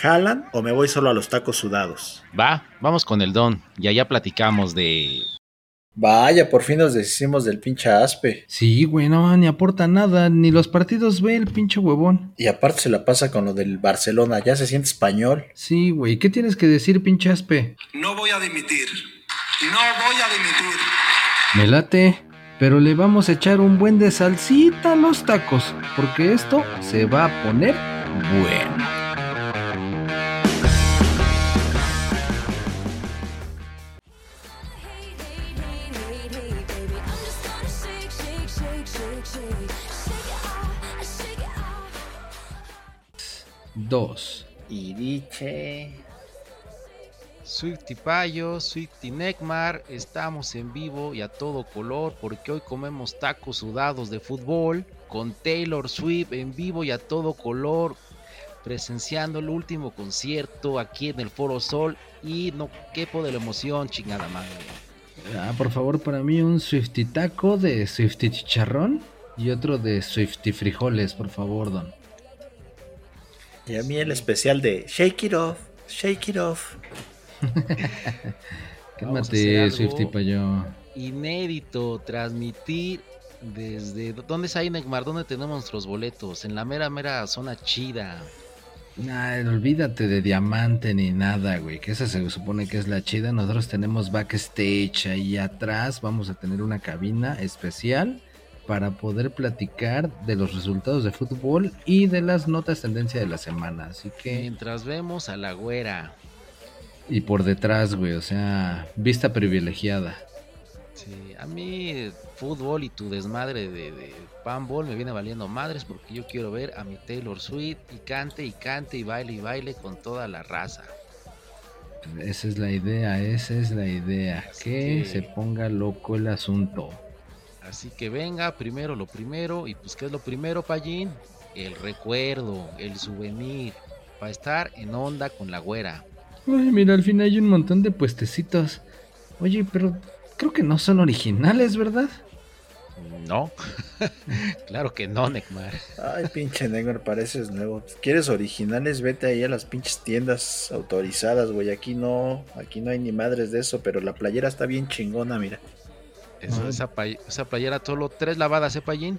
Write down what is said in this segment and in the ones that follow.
¿Jalan o me voy solo a los tacos sudados? Va, vamos con el don. Y allá platicamos de Vaya, por fin nos deshicimos del pinche aspe. Sí, güey, no, ni aporta nada, ni los partidos ve el pinche huevón. Y aparte se la pasa con lo del Barcelona, ya se siente español. Sí, güey, ¿qué tienes que decir, pinche aspe? No voy a dimitir. No voy a dimitir. Me late, pero le vamos a echar un buen de salsita a los tacos, porque esto se va a poner bueno. Dos. Y diche. Swifty Payo, Swifty Necmar, estamos en vivo y a todo color porque hoy comemos tacos sudados de fútbol con Taylor Swift en vivo y a todo color presenciando el último concierto aquí en el Foro Sol y no quepo de la emoción, chingada madre. Ah, por favor, para mí un Swifty taco de Swifty chicharrón y otro de Swifty frijoles, por favor, don. Y a mí el especial de Shake It Off, Shake It Off. Cálmate, Swifty Payo. Inédito, transmitir desde... ¿Dónde es ahí, Neymar? ¿Dónde tenemos nuestros boletos? En la mera, mera zona chida. Nah, olvídate de diamante ni nada, güey. Que esa se supone que es la chida. Nosotros tenemos backstage ahí atrás. Vamos a tener una cabina especial para poder platicar de los resultados de fútbol y de las notas tendencia de la semana. Así que. Mientras vemos a la güera. Y por detrás, güey, o sea, vista privilegiada. Sí, a mí fútbol y tu desmadre de, de panball me viene valiendo madres porque yo quiero ver a mi Taylor Swift y cante y cante y baile y baile con toda la raza. Esa es la idea, esa es la idea. Que, que se ponga loco el asunto. Así que venga, primero lo primero. Y pues, ¿qué es lo primero, Pallín? El recuerdo, el souvenir. Para estar en onda con la güera. Ay, mira, al fin hay un montón de puestecitos. Oye, pero creo que no son originales, ¿verdad? No, claro que no, Necmar. Ay, pinche Necmar, pareces nuevo. ¿Quieres originales? Vete ahí a las pinches tiendas autorizadas, güey. Aquí no, aquí no hay ni madres de eso, pero la playera está bien chingona, mira. Eso, esa, esa, playera solo tres lavadas, ¿eh, Payín?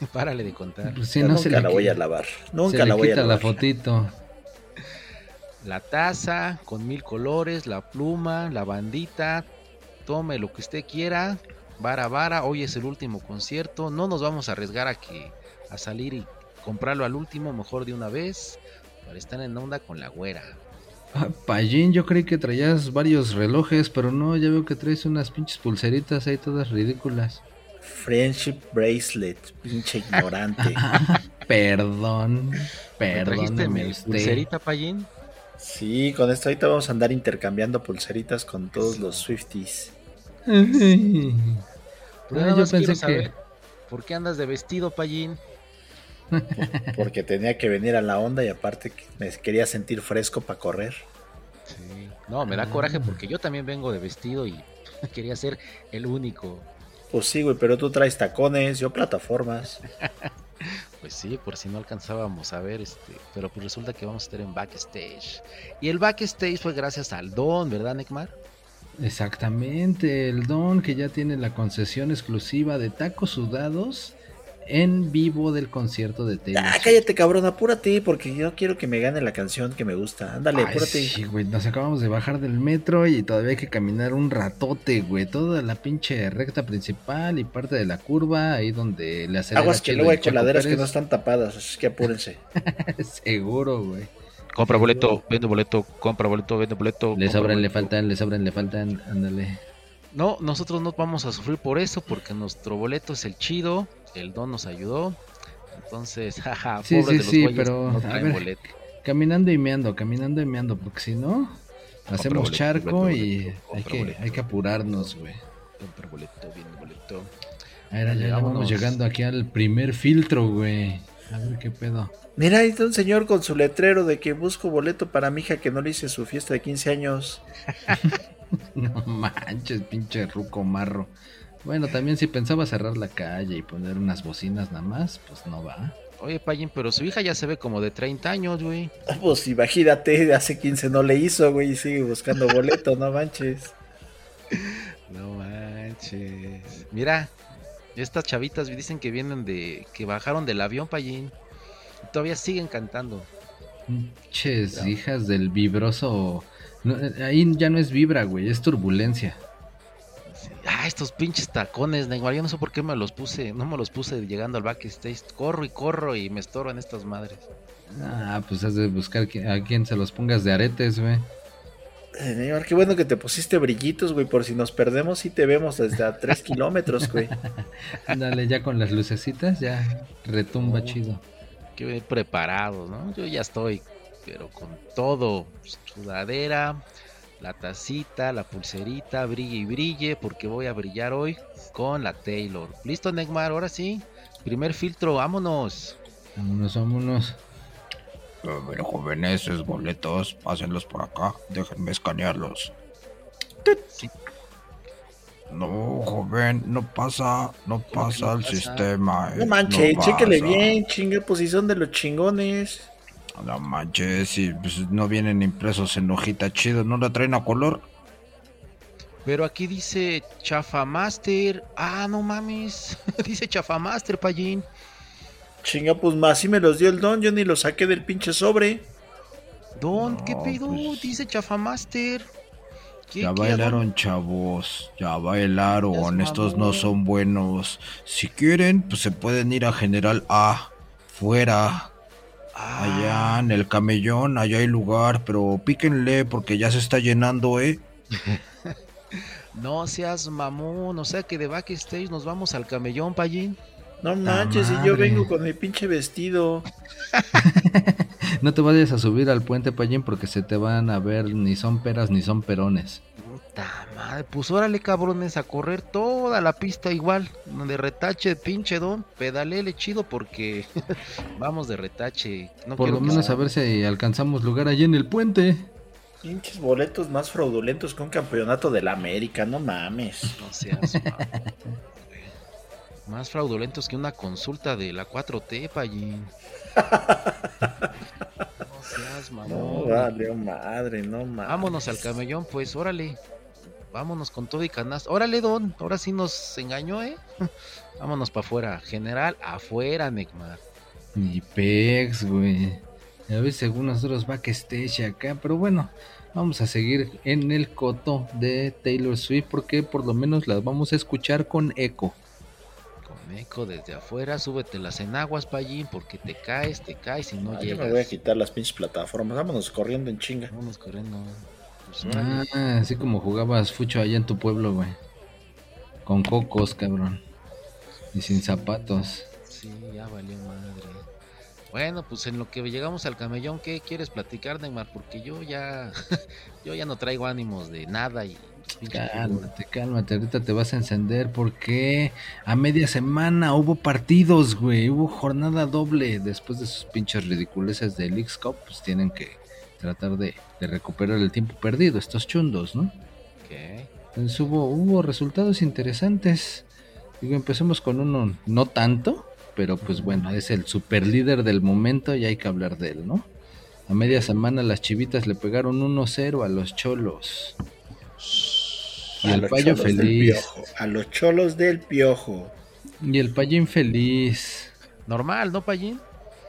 Y párale de contar. Pues sí, no nunca se la voy a lavar. Nunca la voy a lavar. la fotito. La taza con mil colores, la pluma, la bandita. Tome lo que usted quiera. Vara, vara. Hoy es el último concierto. No nos vamos a arriesgar a que a salir y comprarlo al último, mejor de una vez. Para estar en onda con la güera. Ah, Pallín, yo creí que traías varios relojes, pero no, ya veo que traes unas pinches pulseritas ahí todas ridículas. Friendship bracelet, pinche ignorante. perdón, perdóneme usted. ¿Pulserita, Pallín? Sí, con esto ahorita vamos a andar intercambiando pulseritas con todos los Swifties. Pero yo pensé que... Saber, ¿Por qué andas de vestido, Pallín? Porque tenía que venir a la onda y aparte me quería sentir fresco para correr. Sí. No, me da ah. coraje porque yo también vengo de vestido y quería ser el único. Pues sí, güey, pero tú traes tacones, yo plataformas. pues sí, por si no alcanzábamos a ver, este, pero pues resulta que vamos a estar en backstage. Y el backstage fue gracias al Don, ¿verdad, Necmar? Exactamente, el Don que ya tiene la concesión exclusiva de tacos sudados en vivo del concierto de Taylor. Ah, cállate, cabrón, apúrate, porque yo quiero que me gane la canción que me gusta. Ándale, apúrate. Sí, güey, nos acabamos de bajar del metro y todavía hay que caminar un ratote, güey. Toda la pinche recta principal y parte de la curva, ahí donde le hace Aguas que luego hay coladeras que no están tapadas, así que apúrense. Seguro, güey. Compra boleto, vende boleto, compra boleto, vende boleto. Le sobran, le faltan, le sobran, le faltan, ándale. No, nosotros no vamos a sufrir por eso, porque nuestro boleto es el chido el don nos ayudó. Entonces, jaja, sí, sí, sí, pero a ver, Caminando y meando, caminando y meando, porque si no, hacemos boleto, charco boleto, y boleto, hay que, boleto. hay que apurarnos, güey. Compra boleto, bien boleto. Ahora ya Dale, vamos llegando aquí al primer filtro, güey. A ver qué pedo. Mira, ahí está un señor con su letrero de que busco boleto para mi hija que no le hice su fiesta de 15 años. No manches, pinche ruco marro. Bueno, también si pensaba cerrar la calle y poner unas bocinas nada más, pues no va. Oye, Payín, pero su hija ya se ve como de 30 años, güey. Pues imagínate, de hace 15 no le hizo, güey, y sigue buscando boleto, no manches. No manches. Mira, estas chavitas dicen que vienen de. que bajaron del avión, Payín. Y todavía siguen cantando. Pinches hijas del vibroso. no, eh, ahí ya no es vibra, güey, es turbulencia. Sí. Ah, estos pinches tacones, Neymar. Yo no sé por qué me los puse. No me los puse llegando al backstage. Corro y corro y me estorban estas madres. Ah, pues has de buscar a quien se los pongas de aretes, güey. Eh, Neymar, qué bueno que te pusiste brillitos, güey, por si nos perdemos y te vemos desde a 3 kilómetros, güey. Ándale, ya con las lucecitas, ya retumba Oh. chido. Que bien preparados, ¿no? Yo ya estoy, pero con todo. Sudadera, la tacita, la pulserita, brille y brille, porque voy a brillar hoy con la Taylor. ¿Listo, Neymar? Ahora sí. Primer filtro, vámonos. Vámonos, vámonos. A ver, jóvenes, esos boletos, pásenlos por acá, déjenme escanearlos. Sí. No, joven, no pasa, no pasa no el pasa? sistema. eh, No manches, no chéquele bien, chingue, pues si son de los chingones. No manches, si pues, no vienen impresos en hojita chido, ¿no la traen a color? Pero aquí dice Chafa Master. Ah, no mames. dice Chafa Master, Payín. Chinga, pues más si me los dio el don, yo ni los saqué del pinche sobre. Don, ¿qué pedo? pues- Dice Chafa Master. ¿Qué- Ya qué, bailaron, chavos, ya bailaron, Ya estos no son buenos. Si quieren, pues se pueden ir a General A, fuera. Allá en el camellón, allá hay lugar, pero píquenle porque ya se está llenando, ¿eh? No seas mamón, o sea que de backstage nos vamos al camellón, Payín. No manches, y yo vengo con mi pinche vestido. No te vayas a subir al puente Payín porque se te van a ver ni son peras ni son perones. Madre, pues órale cabrones a correr toda la pista igual, de retache, pinche don, pedalele chido porque vamos de retache. No Por lo menos a ver si alcanzamos lugar allí en el puente. Pinches boletos más fraudulentos que un campeonato de la América, no mames. No seas mamón. Más fraudulentos que una consulta de la 4T, Payín. No seas No, mamón. vale, madre, no mames. Vámonos al camellón, pues, órale. Vámonos con todo y canasta. Órale, Don. Ahora sí nos engañó, ¿eh? Vámonos para afuera. General, afuera, Neymar. Ni pex, güey. A ver, según nosotros backstage acá, pero bueno, vamos a seguir en el coto de Taylor Swift porque por lo menos las vamos a escuchar con eco. Con eco desde afuera, súbete las enaguas, Payín, porque te caes, te caes y no Ah, yo llegas. me voy a quitar las pinches plataformas. Vámonos corriendo en chinga. Vámonos corriendo. Ah, así como jugabas fucho allá en tu pueblo, güey. Con cocos, cabrón. Y sin zapatos. Sí, ya valió madre. Bueno, pues en lo que llegamos al camellón, ¿qué quieres platicar, Neymar? Porque yo ya, yo ya no traigo ánimos de nada y. Cálmate, cálmate, ahorita te vas a encender porque a media semana hubo partidos, güey, hubo jornada doble después de sus pinches ridiculeces de Leagues Cup, pues tienen que tratar de, de recuperar el tiempo perdido, estos chundos, ¿no? Ok. Entonces hubo, hubo resultados interesantes. Digo, empecemos con uno no tanto, pero pues bueno, es el super líder del momento y hay que hablar de él, ¿no? A media semana las chivitas le pegaron 1-0 a los cholos. Y A el los payo cholos del feliz. piojo, A los cholos del piojo. Y el payo infeliz. Normal, ¿no, Payín?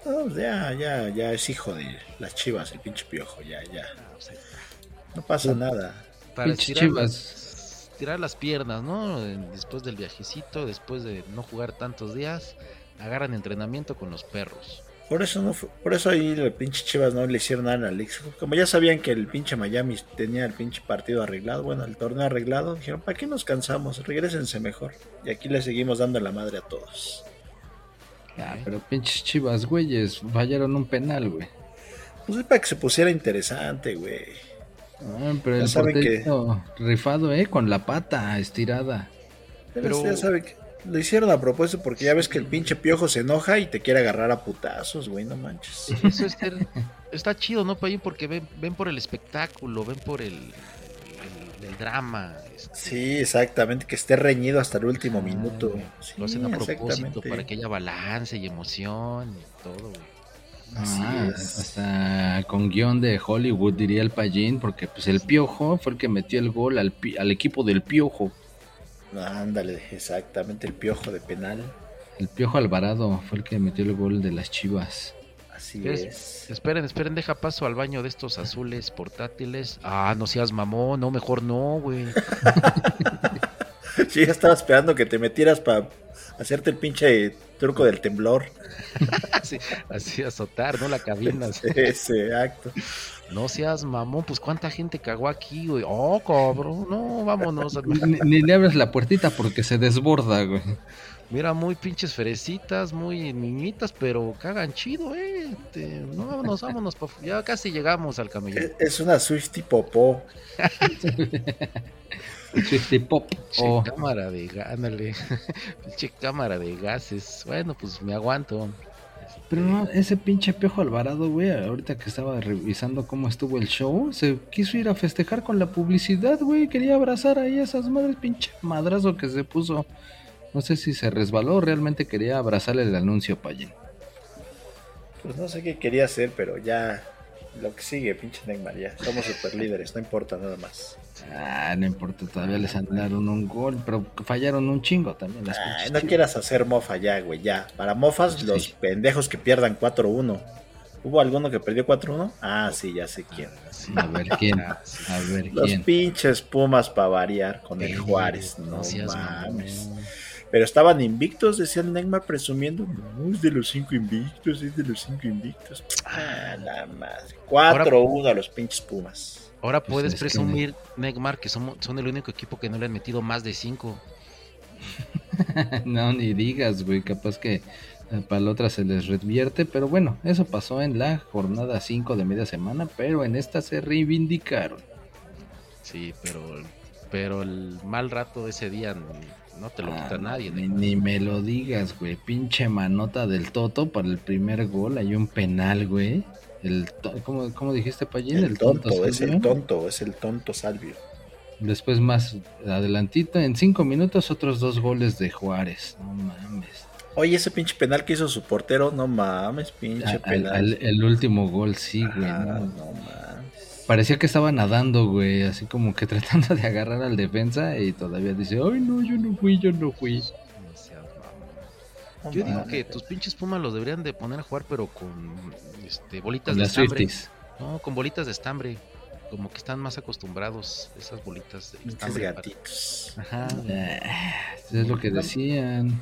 No, ya, ya, ya es hijo de las chivas, el pinche piojo, ya, ya. No pasa nada. Para chivas. las, tirar las piernas, ¿no? Después del viajecito, después de no jugar tantos días, agarran entrenamiento con los perros. Por eso no fue- por eso ahí el pinche Chivas no le hicieron nada a Alex. Como ya sabían que el pinche Miami tenía el pinche partido arreglado, bueno, el torneo arreglado, dijeron, ¿para qué nos cansamos? Regrésense mejor. Y aquí le seguimos dando la madre a todos. Ah, pero pinches chivas, güeyes, fallaron un penal, güey. Pues es para que se pusiera interesante, güey. Ah, pero Ya el saben que- rifado, eh, con la pata estirada. Pero, Pero- ya sabe que lo hicieron a propósito porque ya ves que el pinche piojo se enoja y te quiere agarrar a putazos, güey, no manches. Eso es ser- está chido, ¿no, Payín? Porque ven, ven por el espectáculo, ven por el, el, drama. este, Sí, exactamente, que esté reñido hasta el último Ah, minuto. Sí, lo hacen a propósito para que haya balance y emoción y todo, güey. Así Ah, es. hasta con guion de Hollywood diría el Pallín, porque pues el Piojo fue el que metió el gol al, pi- al equipo del Piojo. Ándale, exactamente, el piojo de penal. El Piojo Alvarado fue el que metió el gol de las Chivas. Así. Esperen, esperen, deja paso al baño de estos azules portátiles. Ah, no seas mamón, no, mejor no, güey. Sí, ya estaba esperando que te metieras para hacerte el pinche truco del temblor. así, así azotar, ¿no? La cabina. Ese acto. No seas mamón, pues cuánta gente cagó aquí, güey. Oh, cabrón, no, vámonos. Ni, ni le abres la puertita porque se desborda, güey. Mira, muy pinches fresitas, muy niñitas, pero cagan chido, eh. Este, no, vámonos, vámonos. pa' Ya casi llegamos al camellón. Es- Es una Swifty popó. Swifty Pop. Pinche Oh, cámara de gas, ándale. Pinche cámara de gases. Bueno, pues me aguanto. Pero no, ese pinche Piojo Alvarado, güey, ahorita que estaba revisando cómo estuvo el show, se quiso ir a festejar con la publicidad, güey. Quería abrazar ahí a esas madres, pinche madrazo que se puso. No sé si se resbaló o realmente quería abrazarle el anuncio, Pallín. Pues no sé qué quería hacer, pero ya lo que sigue, pinche Neymar, ya. Somos super líderes, no importa nada más. Ah, no importa, todavía les andaron un gol, pero fallaron un chingo también las pinches no quieras hacer mofa ya, güey, ya. Para mofas, Sí. los pendejos que pierdan 4-1. ¿Hubo alguno que perdió 4-1? Ah, sí, ya sé quién. Sí. A ver quién, Ah, a ver Los quién. pinches Pumas para variar con el Juárez. No mames. Pero estaban invictos, decía el Neymar presumiendo. No, es de los cinco invictos, es de los cinco invictos. Ah, la madre. 4-1 a los pinches Pumas. Ahora Pues puedes es que- presumir, Neymar, que somos, son el único equipo que no le han metido más de 5. no, ni digas, güey, capaz que eh, para la otra se les revierte, pero bueno, eso pasó en la jornada 5 de media semana, pero en esta se reivindicaron. Sí, pero, pero el mal rato de ese día no te lo Ah, quita nadie. Ni, ni me lo digas, güey, pinche manota del Toto para el primer gol, hay un penal, güey. El ¿cómo, cómo dijiste, Payín? El tonto, es el tonto, es el tonto Salvio. Después más adelantito, en cinco minutos, otros dos goles de Juárez. No mames. Oye, ese pinche penal que hizo su portero, no mames, pinche Al- penal. al- el último gol, sí, güey. Ah, no. no mames. Parecía que estaba nadando, güey, así como que tratando de agarrar al defensa y todavía dice, ay, no, yo no fui, yo no fui. Yo digo que tus pinches Pumas los deberían de poner a jugar, pero con este, bolitas Con de las estambre. Swifties. No, con bolitas de estambre. Como que están más acostumbrados esas bolitas de Pinches estambre. para-. Ajá. Ah, es lo que decían.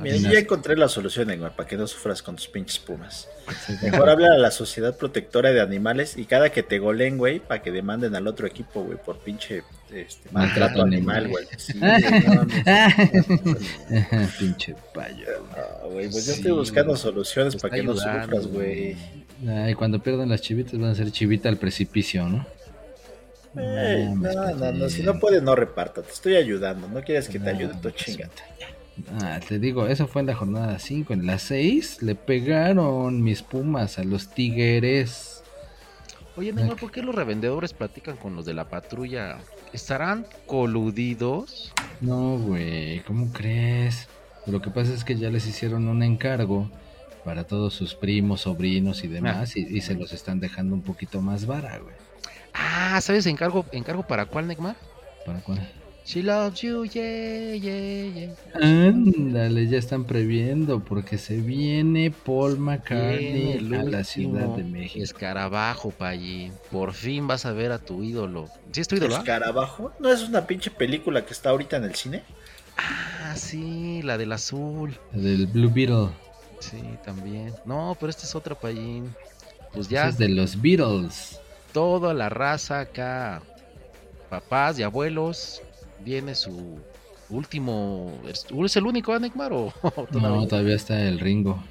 Mira, yo ya encontré la solución, para que no sufras con tus pinches pumas. Mejor habla a la Sociedad Protectora de Animales y cada que te golen, güey, para que demanden al otro equipo, güey, por pinche este, maltrato animal, güey. Sí, Pinche payo. no, güey, pues yo estoy buscando soluciones para que no sufras, güey. Ay, cuando pierdan las chivitas van a ser chivita al precipicio, ¿no? No, no, no, si no puede, no reparta. Te estoy ayudando. No quieres que te ayude, No, tu pues, chinga. Ah, te digo, eso fue en la jornada 5. En la 6 le pegaron mis pumas a los tigres. Oye, Neymar, ¿por qué los revendedores platican con los de la patrulla? ¿Estarán coludidos? No, güey, ¿cómo crees? Lo que pasa es que ya les hicieron un encargo para todos sus primos, sobrinos y demás, y, y se los están dejando un poquito más vara, güey. Ah, ¿sabes encargo, encargo para cuál, Neymar? ¿Para cuál? She loves you, yeah, yeah, yeah. Ándale, ya están previendo porque se viene Paul McCartney el a la Ciudad de México. Escarabajo, Pallín. Por fin vas a ver a tu ídolo. ¿Sí es tu ídolo? ah? ¿Escarabajo? ¿No es una pinche película que está ahorita en el cine? Ah, sí, la del azul. Del Blue Beetle. Sí, también. No, pero este es otro Pallín. Pues ya es de los Beatles. toda la raza acá, papás y abuelos, viene su último. ¿Es el único, ah, Neymar? ¿O No, todavía está el Ringo.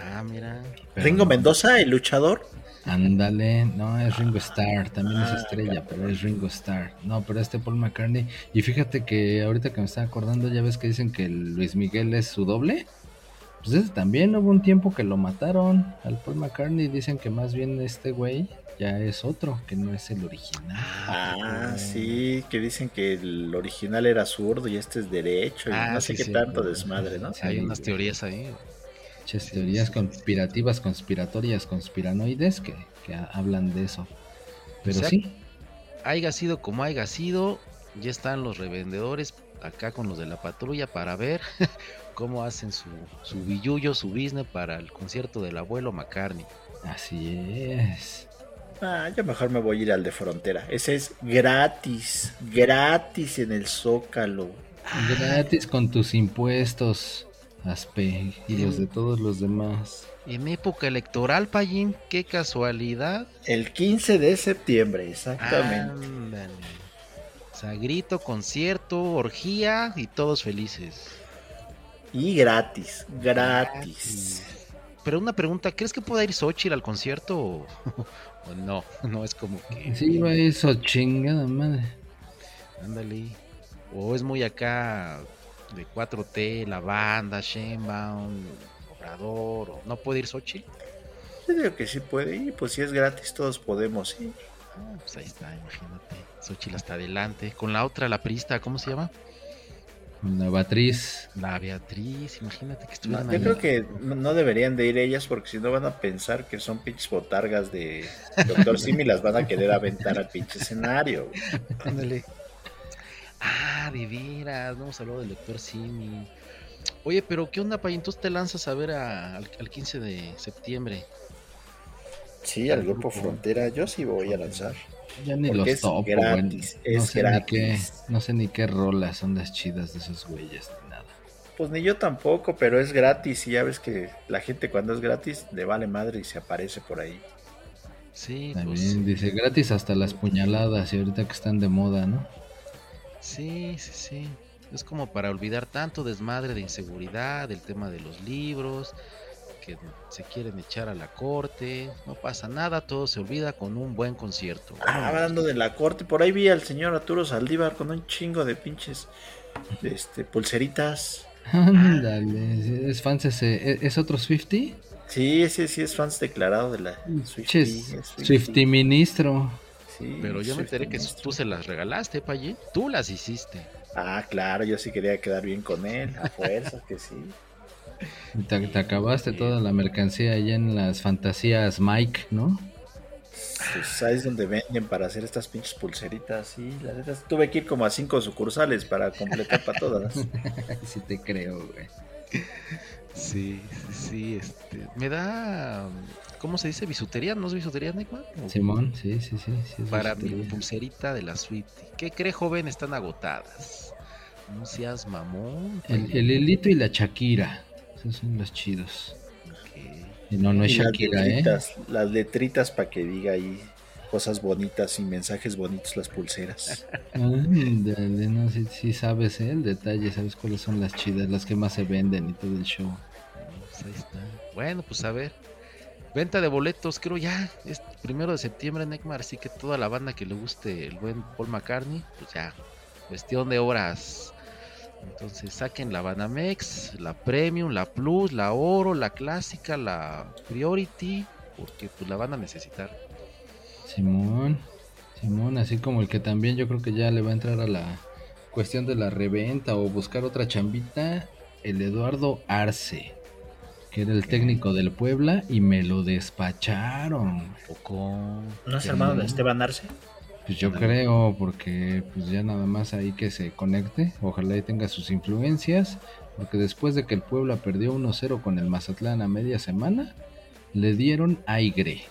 Ah, mira. Pero Ringo. Mendoza, el luchador. Ándale, no, es Ringo Starr, también es Ah, estrella, pero es Ringo Starr. No, pero este Paul McCartney. Y fíjate que ahorita que me estaba acordando, ya ves que dicen que el Luis Miguel es su doble. Pues ese también hubo un tiempo que lo mataron al Paul McCartney. Dicen que más bien este güey ya es otro, que no es el original. Ah, sí, que dicen que el original era zurdo y este es derecho y Ah, no sé sí, qué sí. tanto desmadre, ¿no? Sí, Hay unas güey. teorías ahí. Muchas Sí, teorías sí, conspirativas, conspiratorias, conspiranoides que, que ha- hablan de eso. Pero O sea, sí, Haiga sido como haya sido, ya están los revendedores acá con los de la patrulla para ver cómo hacen su, su billullo, su business para el concierto del abuelo McCartney. así es. Ah, yo mejor me voy a ir al de frontera. Ese es gratis, gratis en el Zócalo. Gratis con tus impuestos, Aspe, y los de todos los demás. En época electoral, Payín, qué casualidad. El 15 de septiembre, exactamente. Ándale. O sea, grito, concierto, orgía y todos felices. Y gratis, gratis. Pero una pregunta, ¿crees que pueda ir Xochitl al concierto o, o no? No es como que... Sí, va eso, chingada madre. Ándale. O es muy acá de 4T, la banda, Shenbaum, Obrador, o no puede ir Xochitl. Yo digo que sí puede ir, pues si es gratis todos podemos ir. Ah, pues ahí está, imagínate. Xochitl hasta adelante. Con la otra, la prista, ¿cómo se llama? La Batriz. La Beatriz, imagínate que No, estuvieran yo ahí. creo que no deberían de ir ellas porque si no van a pensar que son pinches botargas de Doctor Simi y las van a querer aventar al pinche escenario. Ándale. Ah, de veras, no hemos hablado del lector Simi. Oye, pero ¿qué onda, Payín? ¿Tú te lanzas a ver a- al, al 15 de septiembre? Sí, al grupo Frontera yo sí voy a lanzar. Ya ni los es topo, güey. gratis, No es sé ni qué, gratis. no sé ni qué rolas son las chidas de esos güeyes ni nada. Pues ni yo tampoco, pero es gratis y ya ves que la gente cuando es gratis le vale madre y se aparece por ahí. Sí, También pues. dice gratis hasta las puñaladas y ahorita que están de moda, ¿no? Sí, sí, sí. Es como para olvidar tanto desmadre de inseguridad, del tema de los libros, que se quieren echar a la corte. No pasa nada, todo se olvida con un buen concierto. Ah, hablando de la corte, por ahí vi al señor Arturo Saldívar con un chingo de pinches este, pulseritas. Ándale, es fans ese, ¿es- ¿es otro Swifty? Sí, ese sí es fans declarado de la Swiftie. Swifty ministro. Sí, Pero yo me enteré que tú se las regalaste, Payín. Tú las hiciste. Ah, claro, yo sí quería quedar bien con él, a fuerzas que sí. Te, te acabaste toda la mercancía allá en las fantasías Mike, ¿no? Pues sabes dónde venden para hacer estas pinches pulseritas, sí, la neta, tuve que ir como a cinco sucursales para completar para todas. sí te creo, güey. Sí, sí, sí, este. Me da. ¿Cómo se dice? ¿Bisutería? ¿No es bisutería, Neymar? ¿O- Simón, sí, sí, sí. sí es Para mi bisutería. pulserita de la suite. ¿Qué cree, joven? Están agotadas. No seas mamón. El, el hilito y la Shakira. Esos son los chidos. No, no es las Shakira, ¿eh? letritas, las letritas para que diga ahí cosas bonitas y mensajes bonitos las pulseras. Ándale, no, sí, sí sabes ¿eh? el detalle, sabes cuáles son las chidas, las que más se venden y todo el show. Pues ahí está. Bueno, pues a ver. Venta de boletos, creo ya. Es primero de septiembre, Neymar. Así que toda la banda que le guste el buen Paul McCartney, pues ya. Cuestión de horas. Entonces saquen la Banamex, la Premium, la Plus, la Oro, la Clásica, la Priority. Porque pues la van a necesitar. Simón, Simón, así como el que también yo creo que ya le va a entrar a la cuestión de la reventa o buscar otra chambita, el Eduardo Arce, que era el técnico del Puebla y me lo despacharon. Poco. ¿No es hermano de Esteban Arce? Pues yo creo, porque pues ya nada más ahí que se conecte, ojalá y tenga sus influencias, porque después de que el Puebla perdió 1-0 con el Mazatlán a media semana, le dieron aire.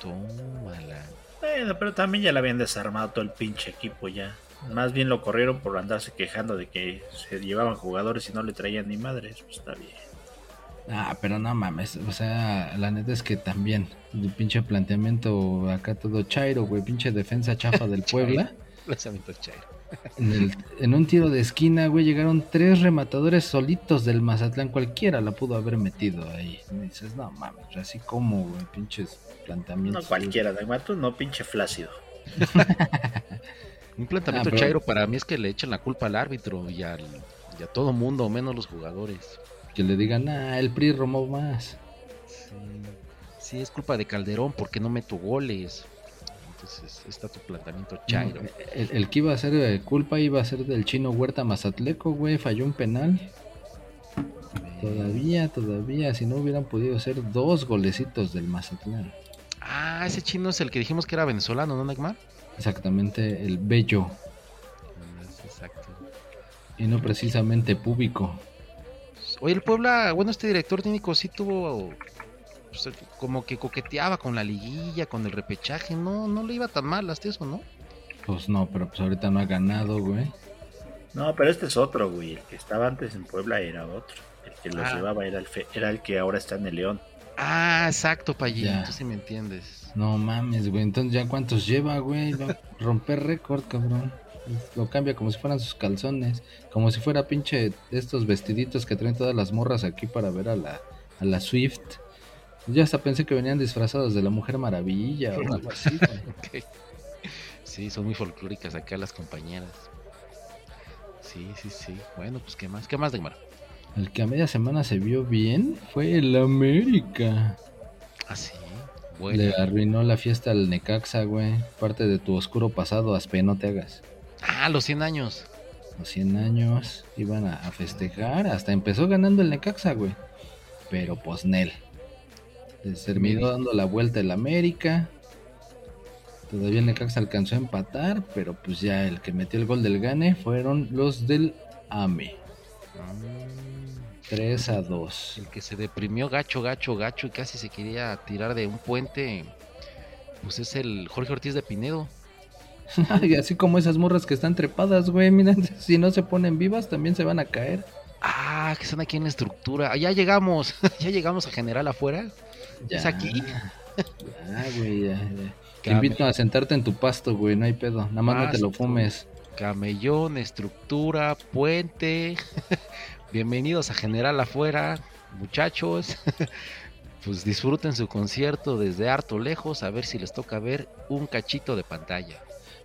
Tómala. Bueno, pero también ya le habían desarmado todo el pinche equipo ya. Más bien lo corrieron por andarse quejando de que se llevaban jugadores y no le traían ni madres. Pues está bien. Ah, pero no mames, o sea, la neta es que también, el pinche planteamiento acá todo chairo, güey, pinche defensa chafa del Puebla. Lanzamiento chairo. En, el- en un tiro de esquina, güey, llegaron tres rematadores solitos del Mazatlán. Cualquiera la pudo haber metido ahí. Y dices, no mames, así como, güey, pinches planteamientos. No cualquiera, Neymar, tú no, pinche flácido. Un planteamiento Ah, pero- chairo para mí es que le echen la culpa al árbitro y, al, y a todo mundo, menos los jugadores. Que le digan, ah, el PRI romó más. Sí, sí, es culpa de Calderón porque no meto goles. Entonces está tu planteamiento chairo. El, el que iba a ser de culpa iba a ser del chino Huerta Mazatleco, güey. Falló un penal. Todavía, todavía, si no hubieran podido ser dos golecitos del Mazatlán. Ah, ese chino es el que dijimos que era venezolano, ¿no, Neymar? Exactamente, el bello. Exacto. Y no precisamente público. Oye, el Puebla, bueno, este director técnico sí tuvo pues, como que coqueteaba con la liguilla, con el repechaje, no, no le iba tan mal hasta eso, ¿no? Pues no, pero pues ahorita no ha ganado, güey. No, pero este es otro, güey. El que estaba antes en Puebla era otro. El que los Ah. llevaba era el, fe- era el que ahora está en el León. Ah, exacto, Payín, Ya. tú sí me entiendes. No mames, güey. Entonces ya cuántos lleva, güey. Va a romper récord, cabrón. Lo cambia como si fueran sus calzones. Como si fuera pinche estos vestiditos que traen todas las morras aquí para ver a la, a la Swift. Ya hasta pensé que venían disfrazados de la Mujer Maravilla o algo así. Sí, son muy folclóricas acá las compañeras. Sí, sí, sí. Bueno, pues qué más, qué más, Neymar. El que a media semana se vio bien fue el América. Ah, sí. Bueno. Le arruinó la fiesta al Necaxa, güey. Parte de tu oscuro pasado, Aspe, no te hagas. Ah, los 100 años. Los 100 años iban a, a festejar. Hasta empezó ganando el Necaxa, güey. Pero pues Nel. Les terminó dando la vuelta el América. Todavía el Necaxa alcanzó a empatar. Pero pues ya el que metió el gol del Gane fueron los del AME. 3 a 2. El que se deprimió gacho, gacho, gacho y casi se quería tirar de un puente. Pues es el Jorge Ortiz de Pinedo. y así como esas morras que están trepadas, güey. Mira, si no se ponen vivas, también se van a caer. Ah, que están aquí en la estructura. Ya llegamos. ya llegamos a general afuera. ¿Es aquí? Ya, güey, ya, ya. Te invito a sentarte en tu pasto, güey, no hay pedo. Nada más no te lo Pasto. fumes. Camellón, estructura, puente. Bienvenidos a General Afuera, muchachos. pues disfruten su concierto desde harto lejos, a ver si les toca ver un cachito de pantalla.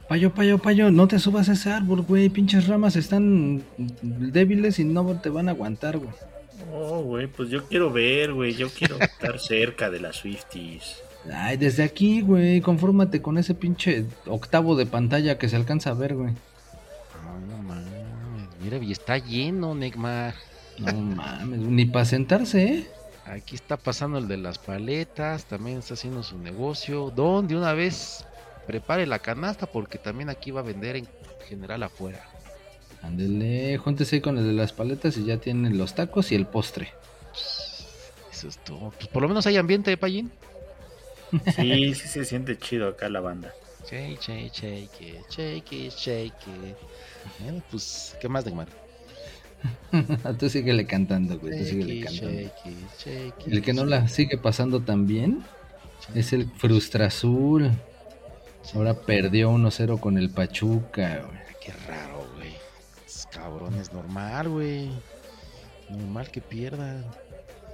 Payo, payo, payo, no te subas a ese árbol, güey. Pinches ramas están débiles y no te van a aguantar, güey. Oh, güey, pues yo quiero ver, güey. Yo quiero estar cerca de las Swifties. Ay, desde aquí, güey, confórmate con ese pinche octavo de pantalla que se alcanza a ver, güey. No, no mames, mira, y está lleno, Neymar. No mames, ni para sentarse, ¿eh? Aquí está pasando el de las paletas, también está haciendo su negocio. Don, de una vez prepare la canasta porque también aquí va a vender en general afuera. Ándele, júntese con el de las paletas y ya tienen los tacos y el postre. Eso es todo. Pues por lo menos hay ambiente de Payín. Sí, sí se siente chido acá la banda. Shake, shake, shake it, shake it, shake it. Bueno, pues, ¿qué más, Neymar? tú síguele cantando, güey, tú Shake síguele cantando. shake it, shake El que no la sigue pasando tan bien shake es el Frustra Azul. Ahora perdió 1-0 con el Pachuca, güey. Qué raro, güey. Es cabrón, es normal, güey. Normal que pierdan.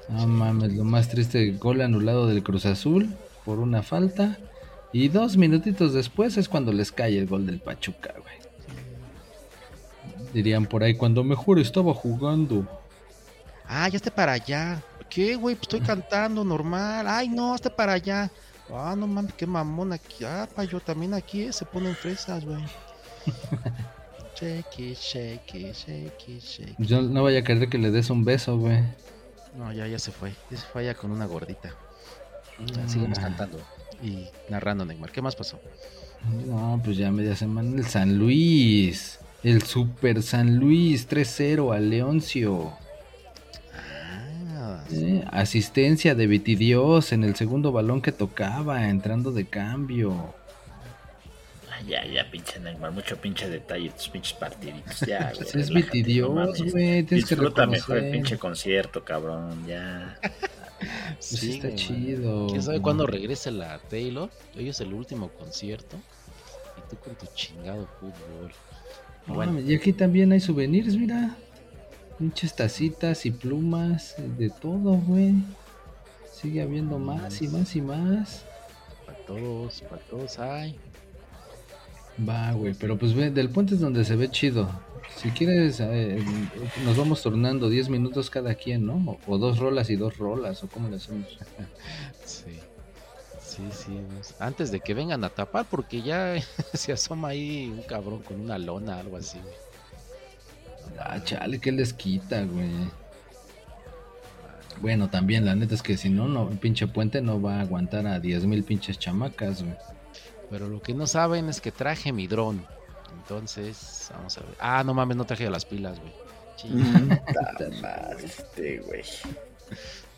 No mames, lo más triste, gol anulado del Cruz Azul por una falta. Y dos minutitos después es cuando les cae el gol del Pachuca, güey. Dirían por ahí, cuando mejor estaba jugando. Ah, ya esté para allá. ¿Qué, güey? Pues estoy cantando normal. Ay, no, esté para allá. Ah, no mames, qué mamón aquí. Ah, pa, yo también aquí eh, se ponen fresas, güey. shake it, shake it, shake it, shake it. Yo no vaya a querer que le des un beso, güey. No, ya, ya se fue. Ya se fue allá con una gordita. Ya, sigamos Ah. cantando y narrando, Neymar. ¿Qué más pasó? No, pues ya media semana el San Luis. El Super San Luis 3-0 al Leoncio. Eh, asistencia de Vitidios en el segundo balón que tocaba, entrando de cambio. Ah, ya, ya, pinche Neymar. Mucho pinche detalle, tus pinches partiditos. Ya, güey. Es Vitidios, güey, Disfruta mejor el pinche concierto, cabrón. Ya. Pues sí, está chido. ¿Quién sabe cuándo regrese la Taylor? Hoy es el último concierto. Y tú con tu chingado fútbol. Bueno. y aquí también hay souvenirs, mira. Pinches tacitas y plumas, de todo, güey. Sigue habiendo más y más y más. Para todos, para todos hay. Va, güey, pero pues ve, del puente es donde se ve chido. Si quieres, eh, nos vamos tornando 10 minutos cada quien, ¿no? O, o dos rolas y dos rolas, o cómo le hacemos. Sí. Sí, sí. pues, Antes de que vengan a tapar, porque ya se asoma ahí un cabrón con una lona, algo así. güey. Ah, chale, ¿qué les quita, güey? Bueno, también, la neta es que si no, no, el pinche puente no va a aguantar a 10 mil pinches chamacas, güey. Pero lo que no saben es que traje mi dron. Entonces, vamos a ver. Ah, no mames, no traje las pilas, güey. Chinga, Puta madre, este, güey.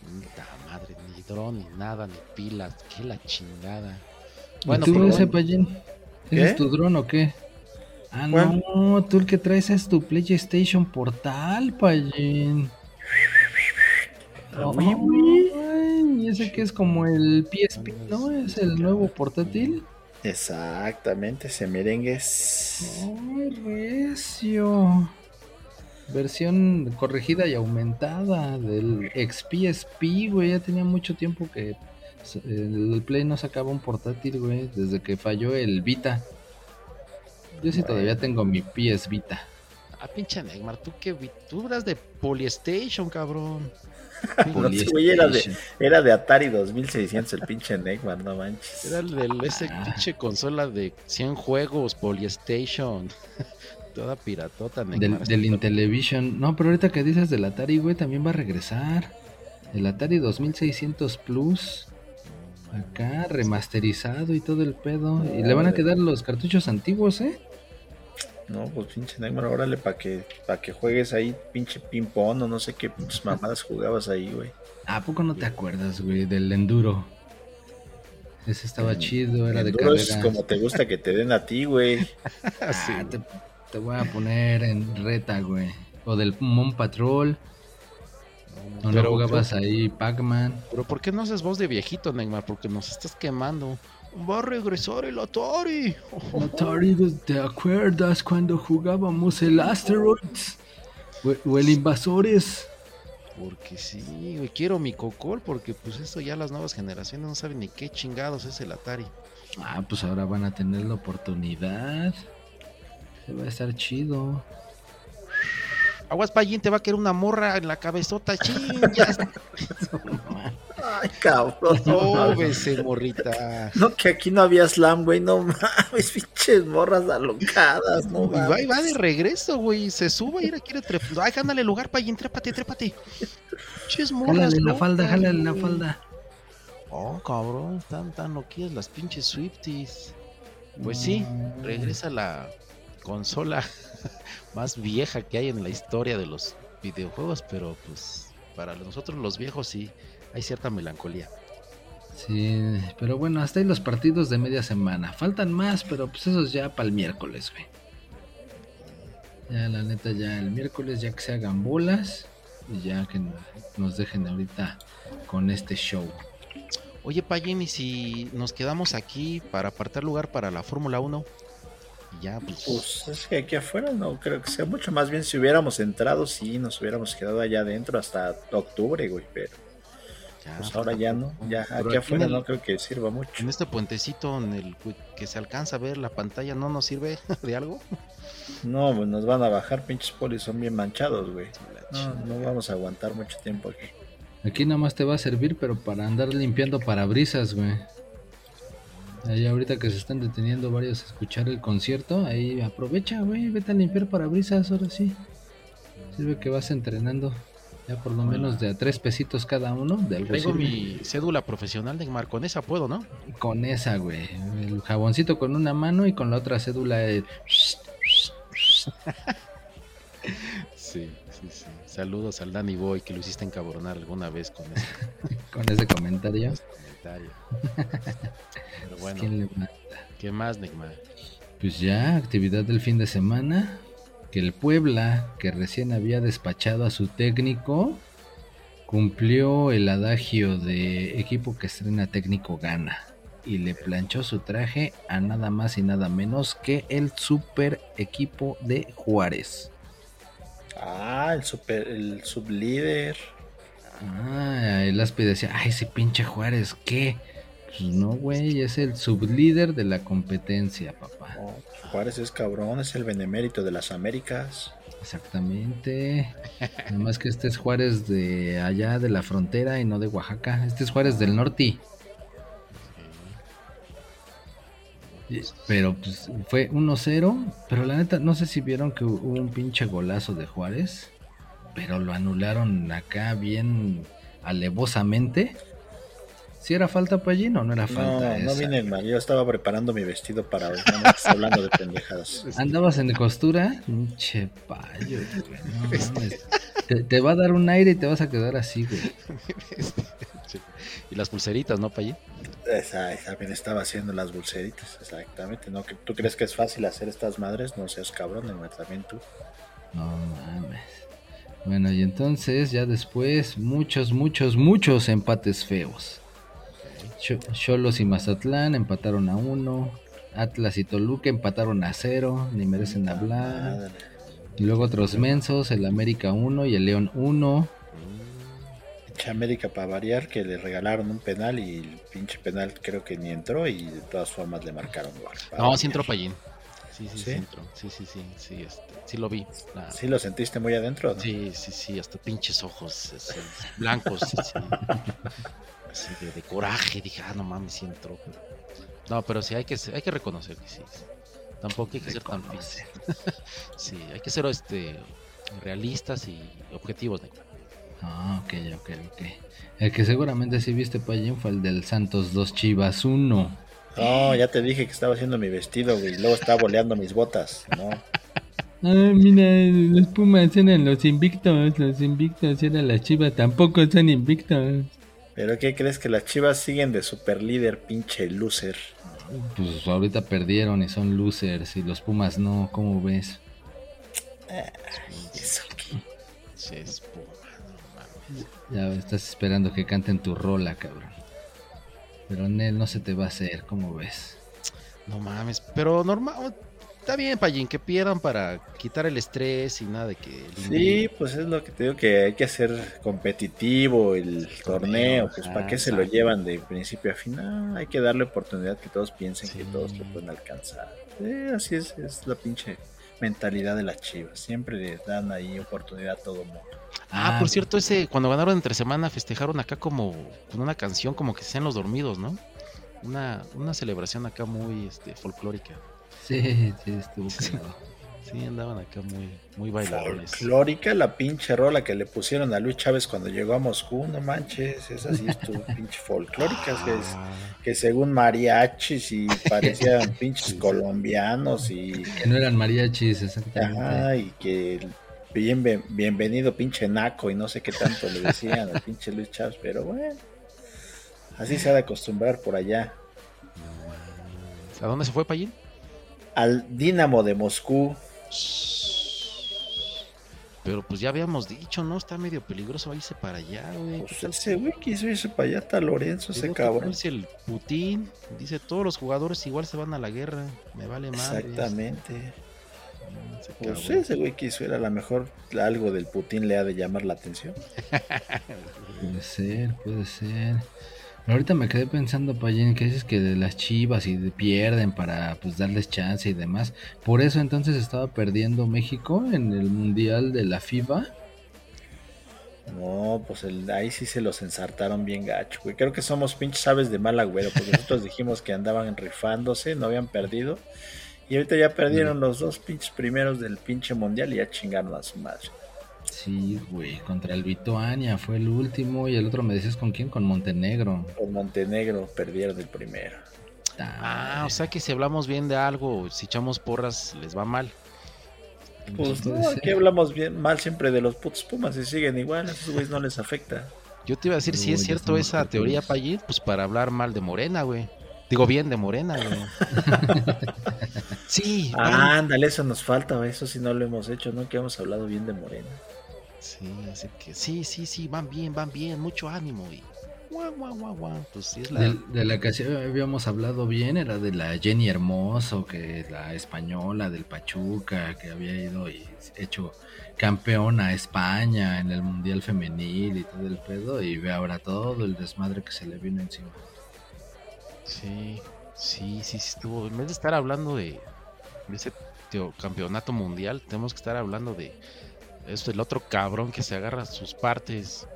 puta madre, ni dron, ni nada, ni pilas. Qué la chingada. Bueno, Bueno, ¿Tú pero ese es tu dron o qué? Ah, ¿Cuál? no, tú el que traes es tu PlayStation Portal. Uy, uy. Ay, y ese que es como el PSP, ¿no? Es el nuevo portátil. Exactamente, ese merengue es. Ay, recio. Versión corregida y aumentada del XPSP, güey. Ya tenía mucho tiempo que el Play no sacaba un portátil, güey. Desde que falló el Vita. Yo sí todavía tengo mi PS Vita. Ah, pinche Neymar, tú qué vi- tú eras de Polystation, cabrón. No, ese güey era de, era de Atari 2600, el pinche Neckman, no manches. Era el del ese Ah. pinche consola de 100 juegos, Polystation. Toda piratota, Del, Neymar. del Intellivision. No, pero ahorita que dices del Atari, güey, también va a regresar. El Atari 2600 Plus. Acá, remasterizado y todo el pedo. Y le van a quedar los cartuchos antiguos, ¿eh? No, pues pinche Neymar, órale para que, pa' que juegues ahí, pinche ping-pong o no sé qué pinches mamadas jugabas ahí, güey. ¿A poco no te acuerdas, güey, del Enduro? Ese estaba chido, era de Enduro es carreras. como te gusta que te den a ti, güey. Ah, te, te voy a poner en reta, güey. O del Moon Patrol. ¿O no Pero- jugabas ahí Pac-Man? Pero ¿por qué no haces voz de viejito, Neymar? Porque nos estás quemando. Va a regresar el Atari. Atari, ¿te acuerdas cuando jugábamos el Asteroids? O, o el Invasores. Porque sí, güey, quiero mi cocol porque pues esto ya las nuevas generaciones no saben ni qué chingados es el Atari. Ah, pues ahora van a tener la oportunidad. Se va a estar chido. Aguas Payín te va a querer una morra en la cabezota, ching, ya está. Ay, cabrón. No, mames. Sóbese, morrita. No, que aquí no había slam, güey. No mames, pinches morras alocadas, no Y va, y mames. va de regreso, güey. Se sube y ahora quiere trepar. Ay, gánale lugar, Payín, trépate, trépate. Ches morras. Jálale la falda, jálale la falda. Oh, cabrón, están tan loquillas las pinches Swifties. Pues sí, regresa la consola más vieja que hay en la historia de los videojuegos, pero pues para nosotros los viejos sí hay cierta melancolía. Sí, pero bueno, hasta ahí los partidos de media semana. Faltan más, pero pues esos ya para el miércoles, güey. Ya la neta, ya el miércoles ya que se hagan bolas y ya que nos dejen ahorita con este show. Oye, Payín, ¿y si nos quedamos aquí para apartar lugar para la Fórmula 1? Ya, pues, Pues es que aquí afuera no creo que sea mucho. Más bien, si hubiéramos entrado, sí, nos hubiéramos quedado allá adentro hasta octubre, güey. Pero ya, pues ahora ya no. Ya Pero aquí afuera el- no creo que sirva mucho. En este puentecito en el que se alcanza a ver la pantalla, ¿no nos sirve de algo? No, pues nos van a bajar, pinches polis son bien manchados, güey. No, no vamos a aguantar mucho tiempo aquí. Aquí nada más te va a servir, pero para andar limpiando parabrisas, güey. Ahí ahorita que se están deteniendo varios a escuchar el concierto, ahí aprovecha, güey, vete a limpiar parabrisas, ahora sí. Sirve que vas entrenando. Ya por lo menos de a tres pesitos cada uno, de algo Tengo sirve. mi cédula profesional de Mar, con esa puedo, ¿no? Con esa, güey. El jaboncito con una mano y con la otra cédula. Sí, sí, sí. Saludos al Danny Boy que lo hiciste encabronar alguna vez con ese con ese comentario. Comentario. Pero bueno, ¿Quién le manda? ¿qué más, Neymar? Pues ya, actividad del fin de semana. Que el Puebla, que recién había despachado a su técnico, cumplió el adagio de equipo que estrena técnico gana. y le planchó su traje a nada más y nada menos que el super equipo de Juárez. Ah, el super, el sublíder. Ah, el Aspi decía, ay, ese pinche Juárez, ¿qué? Pues no, güey, es el sublíder de la competencia, papá. Juárez es cabrón, es el benemérito de las Américas. Exactamente. Nada más que este es Juárez de allá de la frontera y no de Oaxaca. Este es Juárez del norte. Pero pues fue 1-0. Pero la neta, no sé si vieron que hubo un pinche golazo de Juárez. Pero lo anularon acá bien alevosamente. ¿Si era falta para allí o no era No, falta? no esa? vine mal. Yo estaba preparando mi vestido para hoy. No hablando de pendejadas. ¿Andabas en costura? Pinche payo, no. Te, te va a dar un aire y te vas a quedar así, güey. y las pulseritas, ¿no, Payín? Esa, esa, también estaba haciendo las dulceritas, exactamente. ¿no? que ¿Tú crees que es fácil hacer estas madres? No seas cabrón, también tú. No mames. Bueno, y entonces ya después muchos, muchos, muchos empates feos. Cho- Cholos y Mazatlán empataron a uno. Atlas y Toluca empataron a cero. Ni merecen hablar. Y luego otros mensos, el América 1 y el León 1. Pinche América para variar, que le regalaron un penal y el pinche penal creo que ni entró y de todas formas le marcaron gol. No, sí entró Payín. Sí, sí, sí, ¿Sí? entró. Sí, sí, sí, sí, este, sí lo vi. La- ¿Sí lo sentiste muy adentro? no? Sí, sí, sí, hasta pinches ojos blancos, así, así de, de coraje. Dije, ah, no mames, sí entró. No, pero sí hay que, hay que reconocer que sí. Tampoco hay que ser tan. Sí, hay que ser este realistas y objetivos. Nico. Ah, ok, ok, ok. El que seguramente sí viste Payín fue el del Santos 2 Chivas 1. No, ya te dije que estaba haciendo mi vestido, güey. y Luego estaba boleando mis botas. No. Ah, mira, los Pumas eran los invictos, los invictos eran las Chivas, tampoco son invictos. ¿Pero qué crees que las chivas siguen de super líder, pinche loser? Pues ahorita perdieron y son losers y los Pumas no, ¿cómo ves? Eso qué. Sí, es puma, no mames. Ya estás esperando que canten tu rola, cabrón. Pero Nel no se te va a hacer, ¿cómo ves? No mames, pero normal. Está bien, Payín, que pierdan para quitar el estrés y nada de que. Sí, pues es lo que te digo que hay que hacer competitivo el torneo, pues para qué se lo llevan de principio a final, hay que darle oportunidad que todos piensen que todos lo pueden alcanzar. Sí, así es, es la pinche mentalidad de las chivas, siempre les dan ahí oportunidad a todo mundo. Ah, por cierto, ese cuando ganaron entre semana festejaron acá como con una canción como que sean los dormidos, ¿no? Una, una celebración acá muy este, folclórica. Sí, sí, estuvo cagado. Sí, andaban acá muy, muy bailables. Folclórica, la pinche rola que le pusieron a Luis Chávez cuando llegó a Moscú, no manches, esa sí estuvo pinche folclórica, que, es- Ah, que según mariachis y parecían pinches colombianos y Que no eran mariachis, exactamente. Ajá, y que bien- bienvenido pinche naco y no sé qué tanto le decían al pinche Luis Chávez, pero bueno, así se ha de acostumbrar por allá. ¿A dónde se fue Payín? Al Dinamo de Moscú, Pero pues ya habíamos dicho, ¿no? Está medio peligroso irse para allá, güey. pues ¿Qué tal ese güey quiso irse para allá, está Lorenzo, ese Luego, ¿qué tal cabrón. si el Putin dice todos los jugadores igual se van a la guerra. Me vale más. Exactamente. Pues ese güey quiso ir, a lo mejor algo del Putin le ha de llamar la atención. Puede ser, puede ser. Ahorita me quedé pensando, Payín, que dices que de las chivas y de- pierden para pues darles chance y demás. Por eso entonces estaba perdiendo México en el Mundial de la FIBA. No, pues el, ahí sí se los ensartaron bien gacho, güey. Creo que somos pinches aves de mal agüero, porque nosotros dijimos que andaban rifándose, no habían perdido. Y ahorita ya perdieron los dos pinches primeros del pinche mundial y ya chingaron a su madre. Sí, güey, contra el Lituania fue el último y el otro me decías con quién, con Montenegro. Con Montenegro perdieron el primero. Ah, o sea que si hablamos bien de algo, si echamos porras, les va mal. Pues puede no, aquí hablamos bien mal siempre de los putos Pumas y siguen igual, a esos güeyes no les afecta. Yo te iba a decir, si es cierto esa teoría. Payín, pues para hablar mal de Morena, güey. Digo bien de Morena, güey. sí, Ah, ándale, eso nos falta, güey, eso sí no lo hemos hecho, ¿no? Que hemos hablado bien de Morena. Sí, así que sí, sí, sí, van bien, van bien, mucho ánimo, güey. guau, guau, guau, guau. Pues sí es la... De, de la que sí habíamos hablado bien era de la Jenny Hermoso, que es la española del Pachuca, que había ido y hecho campeona a España en el Mundial Femenil y todo el pedo, y ve ahora todo el desmadre que se le vino encima. Sí, sí, sí, sí estuvo. En vez de estar hablando de, de ese teo- campeonato mundial, tenemos que estar hablando de eso, el otro cabrón que se agarra sus partes.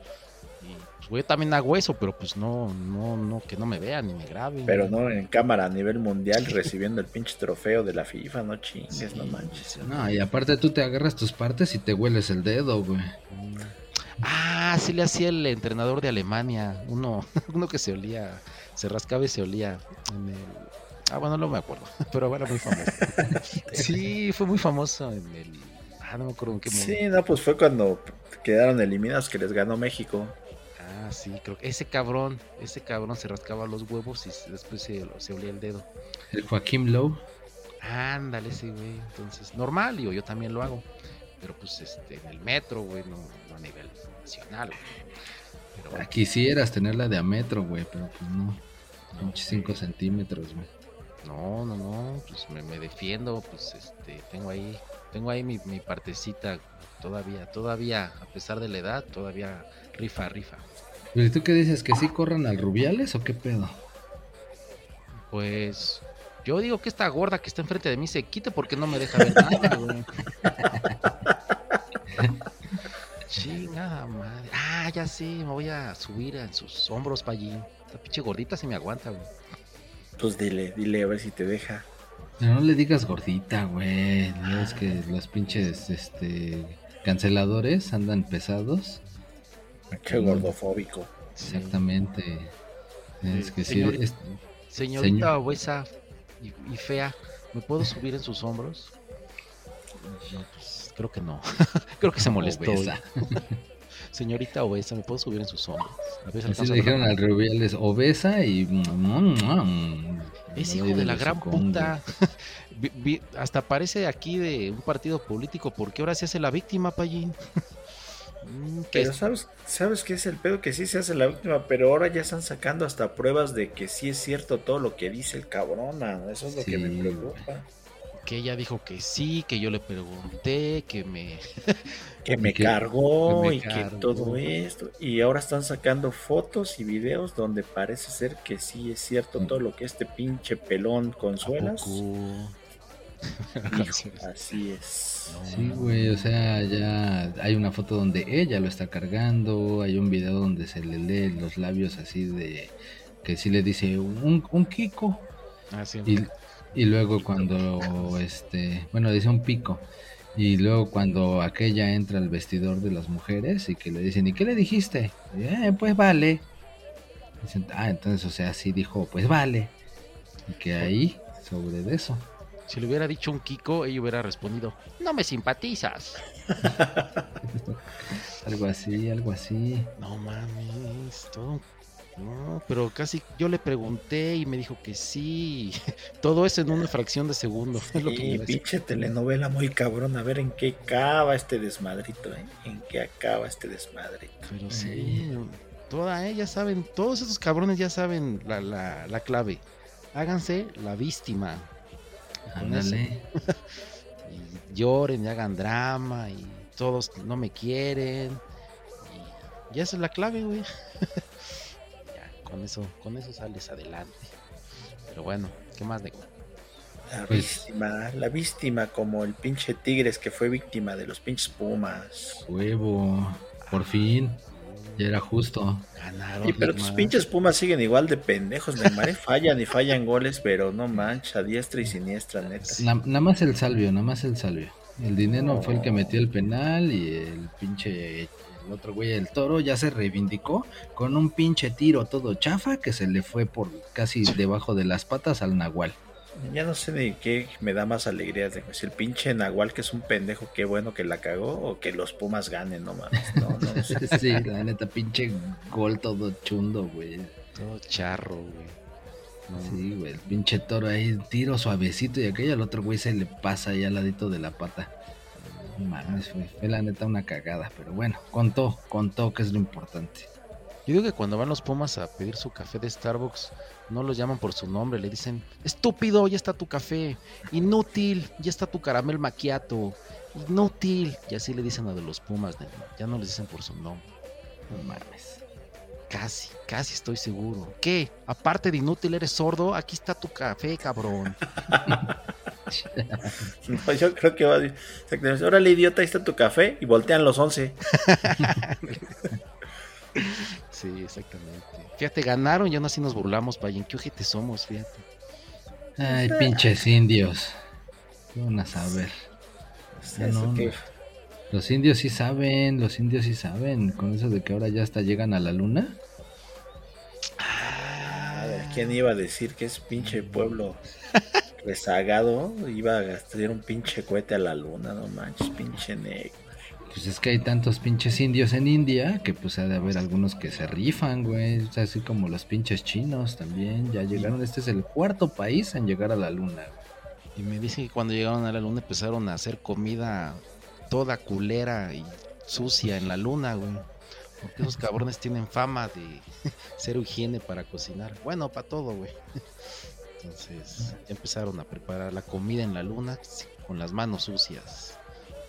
Y pues, güey, también hago eso, pero pues no, no, no, que no me vean ni me graben. Pero no en cámara a nivel mundial recibiendo el pinche trofeo de la FIFA, no chingues, no manches. No, y aparte tú te agarras tus partes y te hueles el dedo, güey. Ah, sí le hacía el entrenador de Alemania, uno, uno que se olía, se rascaba y se olía en el... Ah, bueno, no me acuerdo, pero era muy famoso. Sí, fue muy famoso en el... Ah, no me acuerdo en qué Sí, momento. no, pues fue cuando quedaron eliminados que les ganó México. Ah, sí, creo que ese cabrón, ese cabrón se rascaba los huevos y después se, se olía el dedo. El Joaquín Lowe. Ándale, ese güey. Entonces, normal, digo, yo también lo hago. Pero pues este, en el metro, güey, no, no a nivel nacional. güey. Pero bueno, Quisieras tenerla de a metro, güey, pero pues no. Pinche 5 centímetros, güey. No, no, no, pues me, me defiendo, pues este, tengo ahí, tengo ahí mi, mi partecita todavía, todavía, a pesar de la edad, todavía rifa, rifa. ¿y tú qué dices? ¿Que sí corran al Rubiales o qué pedo? Pues yo digo que esta gorda que está enfrente de mí se quite porque no me deja ver nada, güey. Chingada madre. Ah, ya sé, me voy a subir en sus hombros para allí. Esta pinche gordita se me aguanta, güey. Pues dile, dile a ver si te deja. No le digas gordita, güey. Es que los pinches este, canceladores andan pesados. Qué gordofóbico. Exactamente. Es que sí. Señor- es- Señorita Señor. obesa y, y fea, ¿me puedo subir en sus hombros? No, pues, creo que no. creo que se molestó. Señorita obesa, ¿me puedo subir en sus hombros? A Así le a dijeron al Rubiales obesa y. Es No hijo doy de la gran puta. Hasta parece aquí de un partido político, porque ahora se hace la víctima, Pallín. Mm, que Pero es- sabes, sabes qué es el pedo que sí se hace la víctima, pero ahora ya están sacando hasta pruebas de que sí es cierto todo lo que dice el cabrón. mano. Eso es lo que me preocupa. Que ella dijo que sí, que yo le pregunté, que me... Que me que- cargó que me y que todo esto. Y ahora están sacando fotos y videos donde parece ser que sí es cierto todo lo que este pinche pelón consuelas. Hijo, así es. Sí, güey, o sea, ya hay una foto donde ella lo está cargando, hay un video donde se le lee los labios así de que sí le dice un, un Kiko Ah, sí. y, y luego cuando este, bueno, dice un pico y luego cuando aquella entra al vestidor de las mujeres y que le dicen, ¿y qué le dijiste? "Eh, pues vale. Dicen, ah, entonces, o sea, sí dijo, pues vale. Y que ahí, sobre eso. Si le hubiera dicho un Kiko, ella hubiera respondido, no me simpatizas. Algo así, algo así. No mames, todo. No, pero casi yo le pregunté y me dijo que sí. Todo eso en una fracción de segundo. Es lo que pinche telenovela muy cabrón. A ver en qué acaba este desmadrito, ¿eh? En qué acaba este desmadrito. Pero sí, toda, eh, ya saben, todos esos cabrones ya saben la, la, la clave. Háganse la víctima. Ándale. y lloren y hagan drama y todos no me quieren. Y, y esa es la clave, güey. con eso, con eso sales adelante. Pero bueno, ¿qué más de La Pues- víctima, la víctima como el pinche Tigres que fue víctima de los pinches Pumas. Huevo. Por fin. Ya era justo. ganaron? Y pero tus pinches Pumas siguen igual de pendejos, Neymar. ¿eh? Fallan y fallan goles, pero no mancha, diestra y siniestra, neta. Na- nada más el salvio, nada más el salvio. El dinero fue el que metió el penal y el pinche el otro güey, el toro, ya se reivindicó con un pinche tiro todo chafa que se le fue por casi debajo de las patas al Nahual. Ya no sé ni qué me da más alegría de si el pinche Nahual que es un pendejo, qué bueno que la cagó, o que los Pumas ganen, no mames. No, no sé. Sí, la neta, pinche gol todo chundo, güey. Todo charro, güey. No, Sí, güey, el pinche toro ahí, tiro suavecito y aquello al otro güey se le pasa ahí al ladito de la pata. Mames, fue, fue la neta una cagada, pero bueno, contó, contó que es lo importante. Yo digo que cuando van los Pumas a pedir su café de Starbucks, no los llaman por su nombre, le dicen, estúpido, ya está tu café, inútil, ya está tu caramel maquiato, inútil. Y así le dicen a de los Pumas, ya no les dicen por su nombre. No mames. Casi, casi estoy seguro. ¿Qué? Aparte de inútil, eres sordo, aquí está tu café, cabrón. No, yo creo que va a órale idiota, ahí está tu café y voltean los 11. Sí, exactamente. Fíjate, ganaron y aún así nos burlamos, Payen. Qué ojete somos, fíjate. Ay, pinches indios. ¿Qué van a saber? No, no. Los indios sí saben, los indios sí saben. Con eso de que ahora ya hasta llegan a la luna. A ver, ¿quién iba a decir que es pinche pueblo rezagado? Iba a gastar un pinche cohete a la luna, no manches, pinche negro. Pues es que hay tantos pinches indios en India que pues ha de haber algunos que se rifan, güey. O sea, así como los pinches chinos también. Ya llegaron. Este es el cuarto país en llegar a la luna. güey. Y me dicen que cuando llegaron a la luna empezaron a hacer comida toda culera y sucia en la luna, güey. Porque esos cabrones tienen fama de cero higiene para cocinar. Bueno, para todo, güey. Entonces empezaron a preparar la comida en la luna con las manos sucias.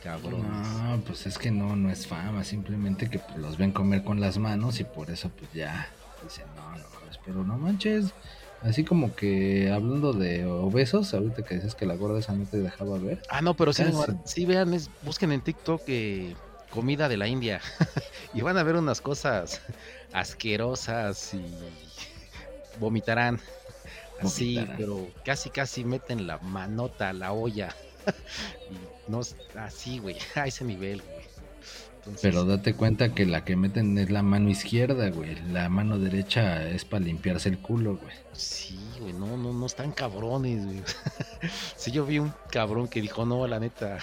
Cabrones. No, pues es que no, no es fama. Simplemente que pues, los ven comer con las manos y por eso pues ya dicen, no, no mames. Pero no manches. Así como que hablando de obesos, ahorita que dices que la gorda esa no te dejaba ver. Ah, no, pero sí. Neymar, sí vean, es- busquen en TikTok eh, comida de la India y van a ver unas cosas asquerosas y vomitarán. Así, Vomitarán. pero casi casi meten la manota a la olla. y no así, güey, a ese nivel, güey. Entonces, Pero date cuenta que la que meten es la mano izquierda, güey. La mano derecha es para limpiarse el culo, güey. Sí, güey, no, no, no están cabrones, güey. sí, yo vi un cabrón que dijo, no, la neta,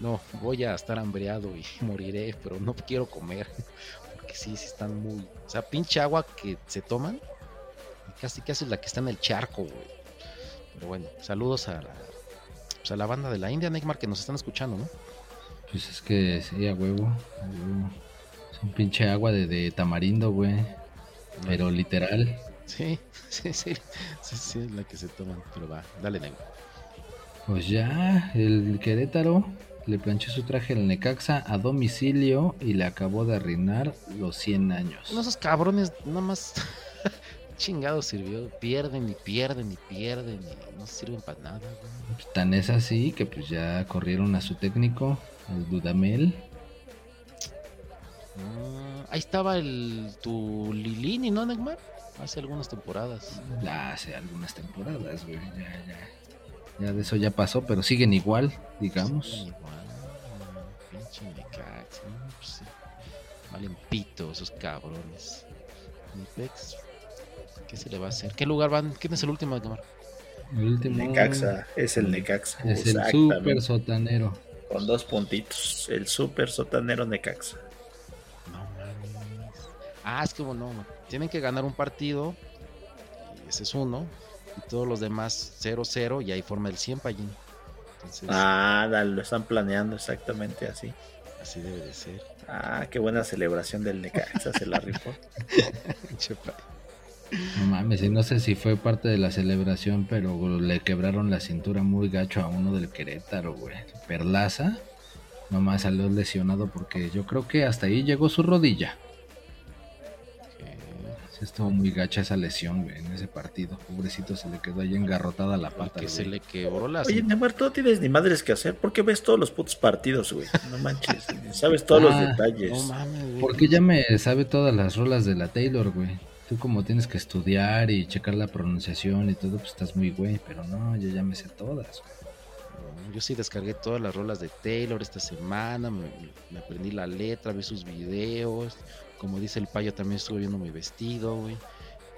no, voy a estar hambreado y moriré, pero no quiero comer. Porque sí, sí están muy... O sea, pinche agua que se toman, casi casi es la que está en el charco, güey. Pero bueno, saludos a la, pues, a la banda de la India, Neymar, que nos están escuchando, ¿no? Pues es que sí, a huevo. a huevo. Es un pinche agua de, de tamarindo, güey. Pero literal. Sí, sí, sí, sí, sí, es la que se toman, pero va, dale, Neymar. Pues ya, el Querétaro le planchó su traje al Necaxa a domicilio y le acabó de arruinar los 100 años. No, esos cabrones nada más chingado sirvió. Pierden y pierden y pierden y no sirven para nada, güey. Tan es así que pues ya corrieron a su técnico, el Dudamel. Ah, ahí estaba el tu Lilini, ¿no, Neymar? Hace algunas temporadas. Ya hace algunas temporadas, güey. Ya, ya. Ya de eso ya pasó, pero siguen igual, digamos. Siguen igual, pinche Necaxa. Pues. Valen pito esos cabrones. Nipex, ¿qué se le va a hacer? ¿Qué lugar van? ¿Quién es el último, Neymar? El último Necaxa, es el Necaxa. es el super sotanero. Con dos puntitos. El super sotanero Necaxa. No mames. Ah, es que bueno, tienen que ganar un partido. Y ese es uno. Y todos los demás 0-0 y ahí forma el 100 Pallín. Entonces, Ah, dale, lo están planeando exactamente así. así debe de ser. Ah, qué buena celebración del Necaxa, se la rifó. No mames, y no sé si fue parte de la celebración, pero le quebraron la cintura muy gacho a uno del Querétaro, güey. Perlaza, nomás salió lesionado porque yo creo que hasta ahí llegó su rodilla. que- Sí, estuvo muy gacha esa lesión, güey, en ese partido. Pobrecito, se le quedó ahí engarrotada la pata, que se le quebró la Oye, Neymar, tú no tienes ni madres que hacer. ¿Por qué ves todos los putos partidos, güey? No manches. Sabes todos los Ah, detalles. No mames, güey. Porque ya me sabe todas las rolas de la Taylor, güey. Tú como tienes que estudiar y checar la pronunciación y todo, pues estás muy güey, pero no, yo ya me sé todas, güey. Yo sí descargué todas las rolas de Taylor esta semana, me, me aprendí la letra, vi sus videos, como dice el payo también estuve viendo mi vestido, güey.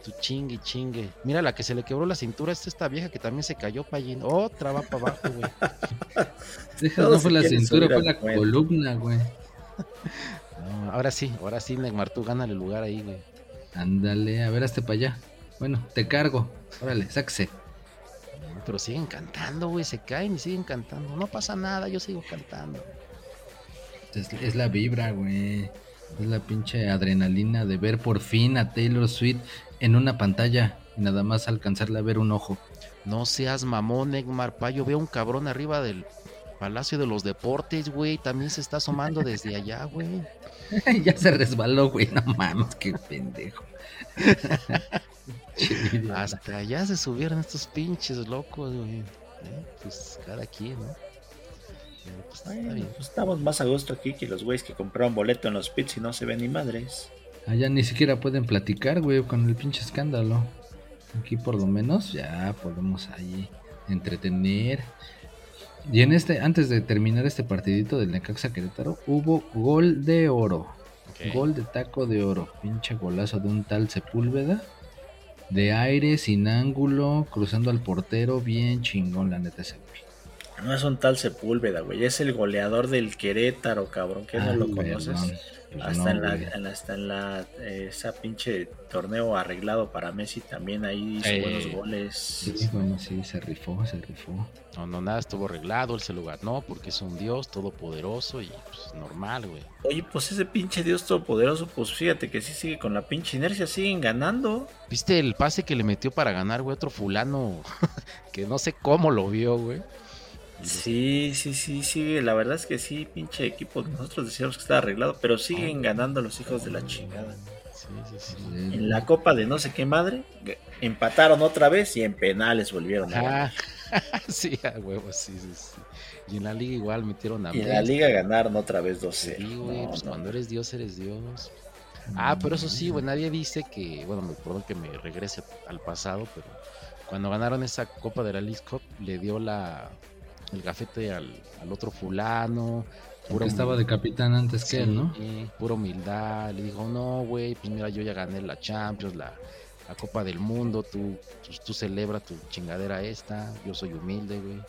Tu chingue, chingue. Mira la que se le quebró la cintura, es esta vieja que también se cayó, payín. Otra va para abajo, güey. Deja, no fue la cintura, fue la columna, güey. No, ahora sí, ahora sí, Neymar, tú gánale lugar ahí, güey. Ándale, a ver, hazte para allá. Bueno, te cargo. Órale, sáquese. Pero siguen cantando, güey, se caen y siguen cantando. No pasa nada, yo sigo cantando. Es, es la vibra, güey. Es la pinche adrenalina de ver por fin a Taylor Swift en una pantalla y nada más alcanzarle a ver un ojo. No seas mamón, Neymar, pa. Yo veo un cabrón arriba del Palacio de los Deportes, güey. También se está asomando desde allá, güey. ya se resbaló, güey. No mames, qué pendejo. Hasta allá se subieron estos pinches locos, güey. Eh, Pues cada quien, ¿no? Pero, pues, bien. pues estamos más a gusto aquí que los güeyes que compraron boleto en los pits y no se ven ni madres. Allá ni siquiera pueden platicar, güey, con el pinche escándalo. Aquí por lo menos ya podemos ahí entretener. Y en este, antes de terminar este partidito del Necaxa Querétaro, hubo gol de oro. Gol de taco de oro. Pinche golazo de un tal Sepúlveda. De aire, sin ángulo, cruzando al portero. Bien chingón, la neta, ese güey. No es un tal Sepúlveda, güey. Es el goleador del Querétaro, cabrón. ¿Qué no Ah, lo perdón. conoces? Pues Hasta en la, güey. en la- hasta en la eh, esa pinche torneo arreglado para Messi también ahí hizo Eh, buenos goles. Sí, bueno, sí, se rifó, se rifó. No, no, nada estuvo arreglado, él se lo ganó porque es un dios todopoderoso y pues normal, güey. Oye, pues ese pinche Dios todopoderoso, pues fíjate que sí sigue con la pinche inercia, siguen ganando. ¿Viste el pase que le metió para ganar, güey? Otro fulano que no sé cómo lo vio, güey. Sí, sí, sí, sigue. La verdad es que sí, pinche equipo. Nosotros decíamos que estaba arreglado, pero siguen ganando los hijos de la chingada. Sí, sí, sí. En la copa de no sé qué madre, empataron otra vez y en penales volvieron a ganar. Ajá. sí, a huevo, sí, sí, sí. Y en la liga igual metieron a Y en la liga ganaron otra vez 2-0. Sí, güey, No, pues no. cuando eres Dios, eres Dios. Ah, pero eso sí, güey, nadie dice que, bueno, me perdón que me regrese al pasado, pero cuando ganaron esa Copa de la League Cup, le dio la el gafete al, al otro fulano. Porque estaba de capitán antes que él, ¿no? Sí, pura humildad. Le dijo, no, güey, pues mira, yo ya gané la Champions, la, la Copa del Mundo, tú, tú, tú celebra tu chingadera esta, yo soy humilde, güey.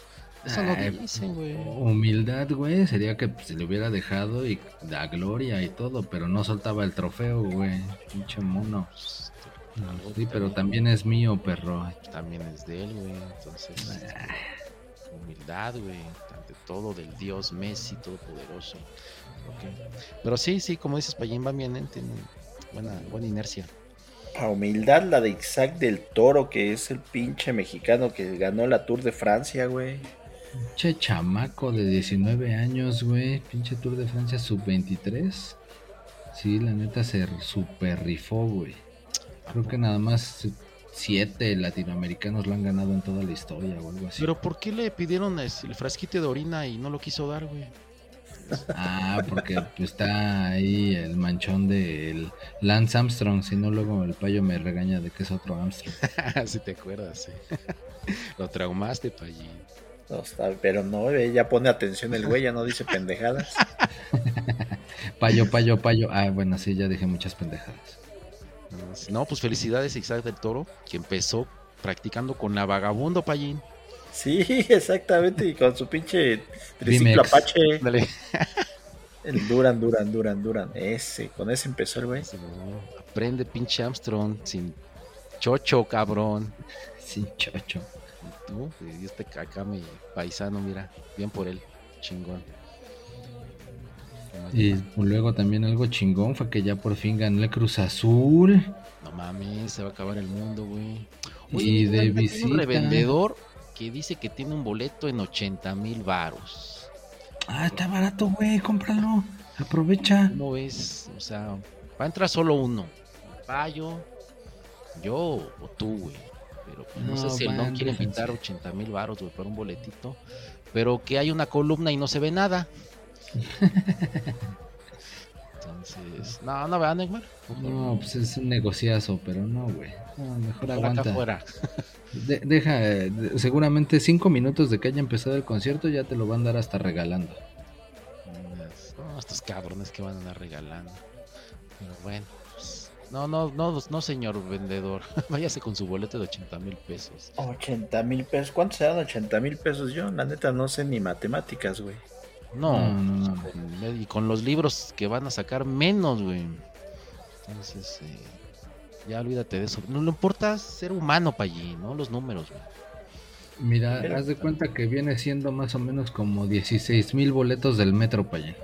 Eso no Ay, dicen, güey. Humildad, güey, sería que se le hubiera dejado y la gloria y todo, pero no soltaba el trofeo, güey. Pinche mono. Pues, Sí, pero también es mío, perro. también es de él, güey. Entonces, humildad, güey. Ante todo del Dios Messi, todopoderoso. Ok. Pero sí, sí, como dices, Payín va bien, ¿eh? tiene buena, buena inercia. A humildad la de Isaac del Toro, que es el pinche mexicano que ganó la Tour de Francia, güey. Pinche chamaco de 19 años, güey. Pinche Tour de Francia sub-23. Sí, la neta se super rifó, güey. Creo que nada más siete latinoamericanos lo han ganado en toda la historia o algo así. Pero ¿por qué le pidieron el frasquito de orina y no lo quiso dar, güey? Ah, porque está ahí el manchón del Lance Armstrong. Si no, luego el payo me regaña de que es otro Armstrong. si te acuerdas, sí. lo traumaste, Payín. No, está- pero no, eh, ya pone atención el güey, ya no dice pendejadas. Payo, payo, payo. Ah, bueno, sí, ya dije muchas pendejadas. No, pues felicidades a Isaac del Toro, que empezó practicando con la vagabundo, Payín. Sí, exactamente, y con su pinche triciclo. Apache. Dale. El Duran, Duran, Duran, Duran. Ese, con ese empezó el güey. Aprende, pinche Armstrong, sin chocho, cabrón. Sí, chocho. Y tú, y este acá mi paisano, mira, bien por él, chingón. Y luego también algo chingón fue que ya por fin ganó el Cruz Azul. No mames, se va a acabar el mundo, güey. Y de visita. un revendedor que dice que tiene un boleto en 80 mil varos. Ah, está barato, güey, cómpralo. Aprovecha. ¿Cómo ves? O sea, va a entrar solo uno. Payo, yo o tú, güey. Pero pues, no, sé No, si van, don quiere invitar 80 mil varos, güey, por un boletito. Pero que hay una columna y no se ve nada. Entonces, no, no vean, Neymar. No, pues es un negociazo, pero no, güey. No, mejor Por acá aguanta. De- deja, eh, de- seguramente cinco minutos de que haya empezado el concierto ya te lo van a dar hasta regalando. No, estos cabrones que van a andar regalando. Pero bueno, pues, no, no, no, no, señor vendedor. Váyase con su boleto de 80 mil pesos. 80 mil pesos. ¿Cuántos serán 80 mil pesos? Yo, la neta, no sé ni matemáticas, güey. No, No, no, y con los libros que van a sacar menos, güey. Entonces, eh, ya olvídate de eso. No le importa ser humano para allí, ¿no? Los números, güey. Mira, Pero- haz de cuenta que viene siendo más o menos como 16 mil boletos del metro para allá.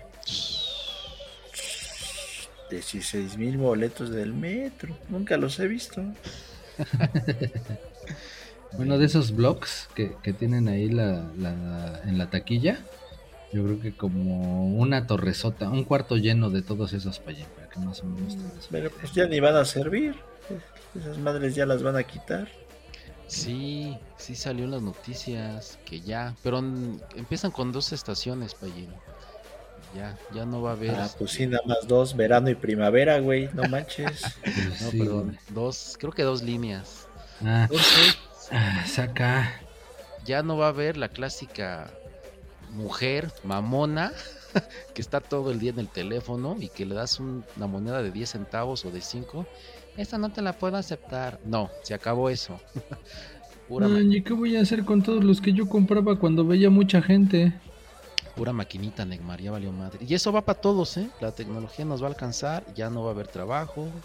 16 mil boletos del metro. Nunca los he visto. Bueno, de esos blogs que, que tienen ahí la, la- en la taquilla, yo creo que como una torresota, un cuarto lleno de todos esos para que más o menos Pero pues ya ni van a servir. Esas madres ya las van a quitar. Sí, sí salió en las noticias que ya, pero empiezan con dos estaciones, Payín. Ya, ya no va a haber. Ah, pues sí, este, nada más dos, verano y primavera, güey. No manches. Pues No, sí, perdón, güey. dos, creo que dos líneas. Ah, Entonces, ah, saca. ya no va a haber la clásica mujer mamona que está todo el día en el teléfono y que le das un- una moneda de 10 centavos o de 5. Esta no te la puedo aceptar. No, se acabó eso. Pura, Ay, ¿y qué voy a hacer con todos los que yo compraba cuando veía mucha gente? pura maquinita, Neymar, ya valió madre. Y eso va para todos, ¿eh? La tecnología nos va a alcanzar, ya no va a haber trabajo.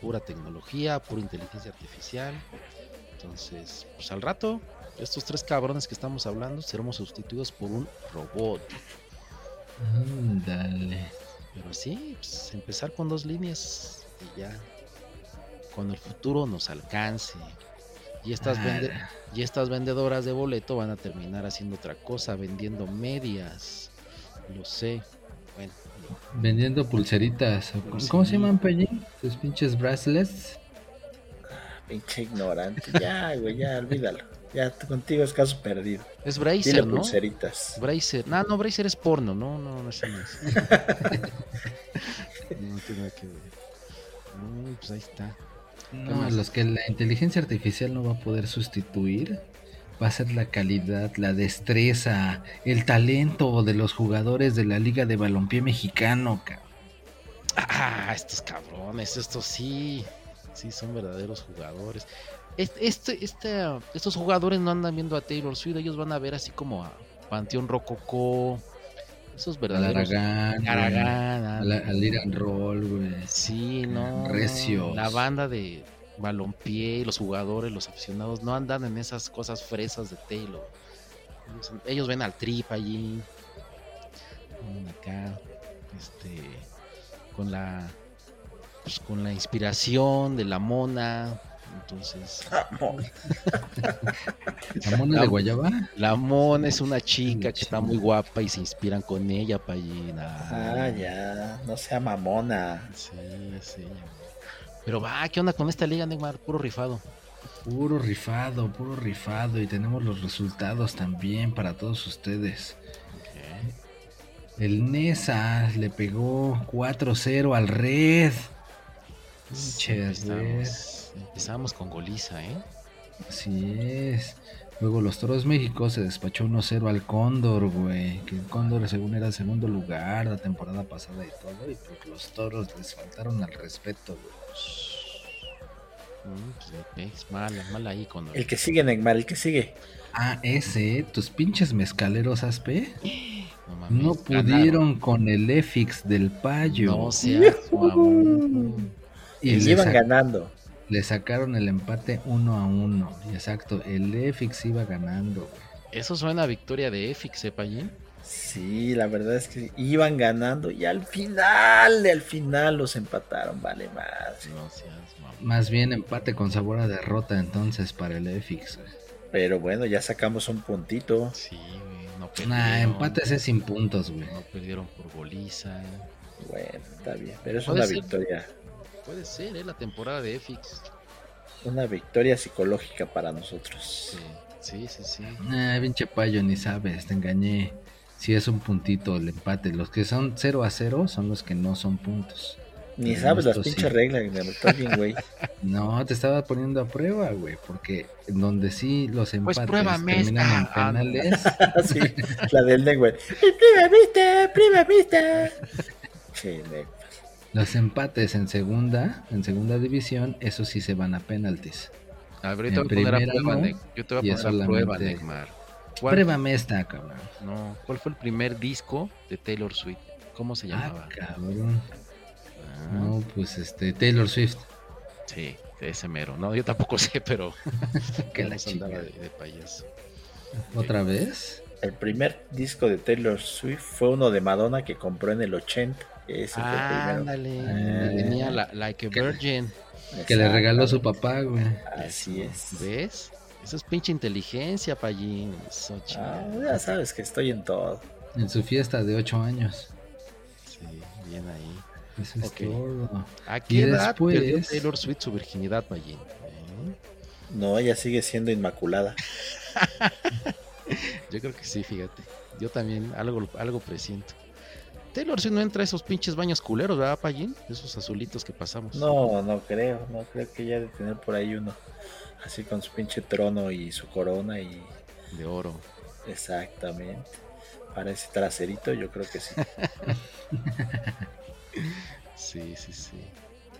Pura tecnología, pura inteligencia artificial. Entonces, pues al rato, estos tres cabrones que estamos hablando seremos sustituidos por un robot. Ándale. Pero sí, pues, empezar con dos líneas y ya. Cuando el futuro nos alcance. Y estas, vende- Ah, y estas vendedoras de boleto van a terminar haciendo otra cosa, vendiendo medias. Lo sé. Bueno, vendiendo pulseritas. o ¿Cómo, Sí. cómo se llaman, Peñín? Sus pinches bracelets. Pinche ignorante. Ya, güey, ya, olvídalo. Ya, contigo es caso perdido. es Dile Bracer, ¿no? pulseritas. Bracer. No, no, Bracer es porno, no, no, no, eso no es. no tiene nada que ver. Pues ahí está. No, más? los que la inteligencia artificial no va a poder sustituir va a ser la calidad, la destreza, el talento de los jugadores de la Liga de Balompié Mexicano, cabrón. Ah, estos cabrones, estos sí, sí son verdaderos jugadores. Este, este, estos jugadores no andan viendo a Taylor Swift, ellos van a ver así como a Panteón Rococó, esos verdaderos. Aragán, Aragán, al, Iran Roll, güey. Sí, no. Recios. La banda de balompié, los jugadores, los aficionados, no andan en esas cosas fresas de Taylor. Ellos, ellos ven al trip allí. Acá. Este. Con la. Pues con la inspiración de la mona. Entonces. ¿La mona de Guayaba? La mona es una chica que está muy guapa y se inspiran con ella, Payina. Ah, ya. No sea mamona. Sí, sí. Pero va, ¿qué onda con esta liga, Neymar? Puro rifado. Puro rifado, puro rifado. Y tenemos los resultados también para todos ustedes. El Nesa le pegó 4-0 al Red. Red. Empezamos, con goliza, ¿eh? Así es. Luego los Toros México se despachó 1-0 al Cóndor, güey. Que el Cóndor según era el segundo lugar la temporada pasada y todo. Y pues los Toros les faltaron al respeto, güey. Mm, pues, le pegues mal, mal ahí con El que sigue, Neymar, el que sigue. Ah, ese, tus pinches mezcaleros Aspe No, mames, no ganaron. pudieron con el EFIX del payo. No seas mamón. y Y iban ganando. Le sacaron el empate uno a uno. Y Exacto, el EFIX iba ganando. güey. Eso suena a victoria de Efix, ¿eh, Payín? Sí, la verdad es que iban ganando y al final, al final los empataron, vale más. No seas mamón. Más bien empate con sabor a derrota entonces para el EFIX. güey. Pero bueno, ya sacamos un puntito. Sí, güey, no perdieron. Nah, empates es sin puntos, güey. No perdieron por goliza. Bueno, está bien, pero es una ser. victoria, Puede ser, ¿eh? La temporada de Efix. una victoria psicológica para nosotros. Sí, sí, sí. sí. Nah, pinche payo, ni sabes, te engañé. Si es un puntito el empate. Los que son 0 a 0 son los que no son puntos. Ni sabes las pinches sí. reglas, bien, güey. No, te estaba poniendo a prueba, güey, porque en donde sí los empates Pues pruébame terminan en penales, sí, la del güey. ¡Prima vista! ¡Prima vista! Sí. Los empates en segunda, en segunda división, eso sí se van a penaltis. A ver, yo te En voy a poner a prueba, no. Yo te voy y a poner a prueba, solamente- Neymar. ¿Cuál, Pruébame esta, cabrón. no, ¿Cuál fue el primer disco de Taylor Swift? ¿Cómo se Ah, llamaba? cabrón. Ah, No, pues este, Taylor Swift. Sí, ese mero. No, yo tampoco sé, pero Que la chingada. de, de payaso. ¿Otra vez? El primer disco de Taylor Swift fue uno de Madonna que compró en el 80. Ese. Ándale. Ah, Venía la, Like a Virgin. Que le regaló su papá, güey. Así es. ¿Ves? Eso es pinche inteligencia, Pallín. Eso, Ah, ya sabes que estoy en todo. En su fiesta de 8 años. Sí, bien ahí. Eso es Ok. todo. ¿A Y qué edad después- perdió Taylor Swift su virginidad, Pallín? ¿Eh? No, ella sigue siendo inmaculada. Yo creo que sí, fíjate. Yo también algo, algo presiento. Taylor Swift no entra a esos pinches baños culeros, ¿verdad, Pallín? Esos azulitos que pasamos. No, no creo, no creo que ella de tener por ahí uno. Así con su pinche trono y su corona y De oro. exactamente. Para ese traserito yo creo que sí. Sí, sí, sí.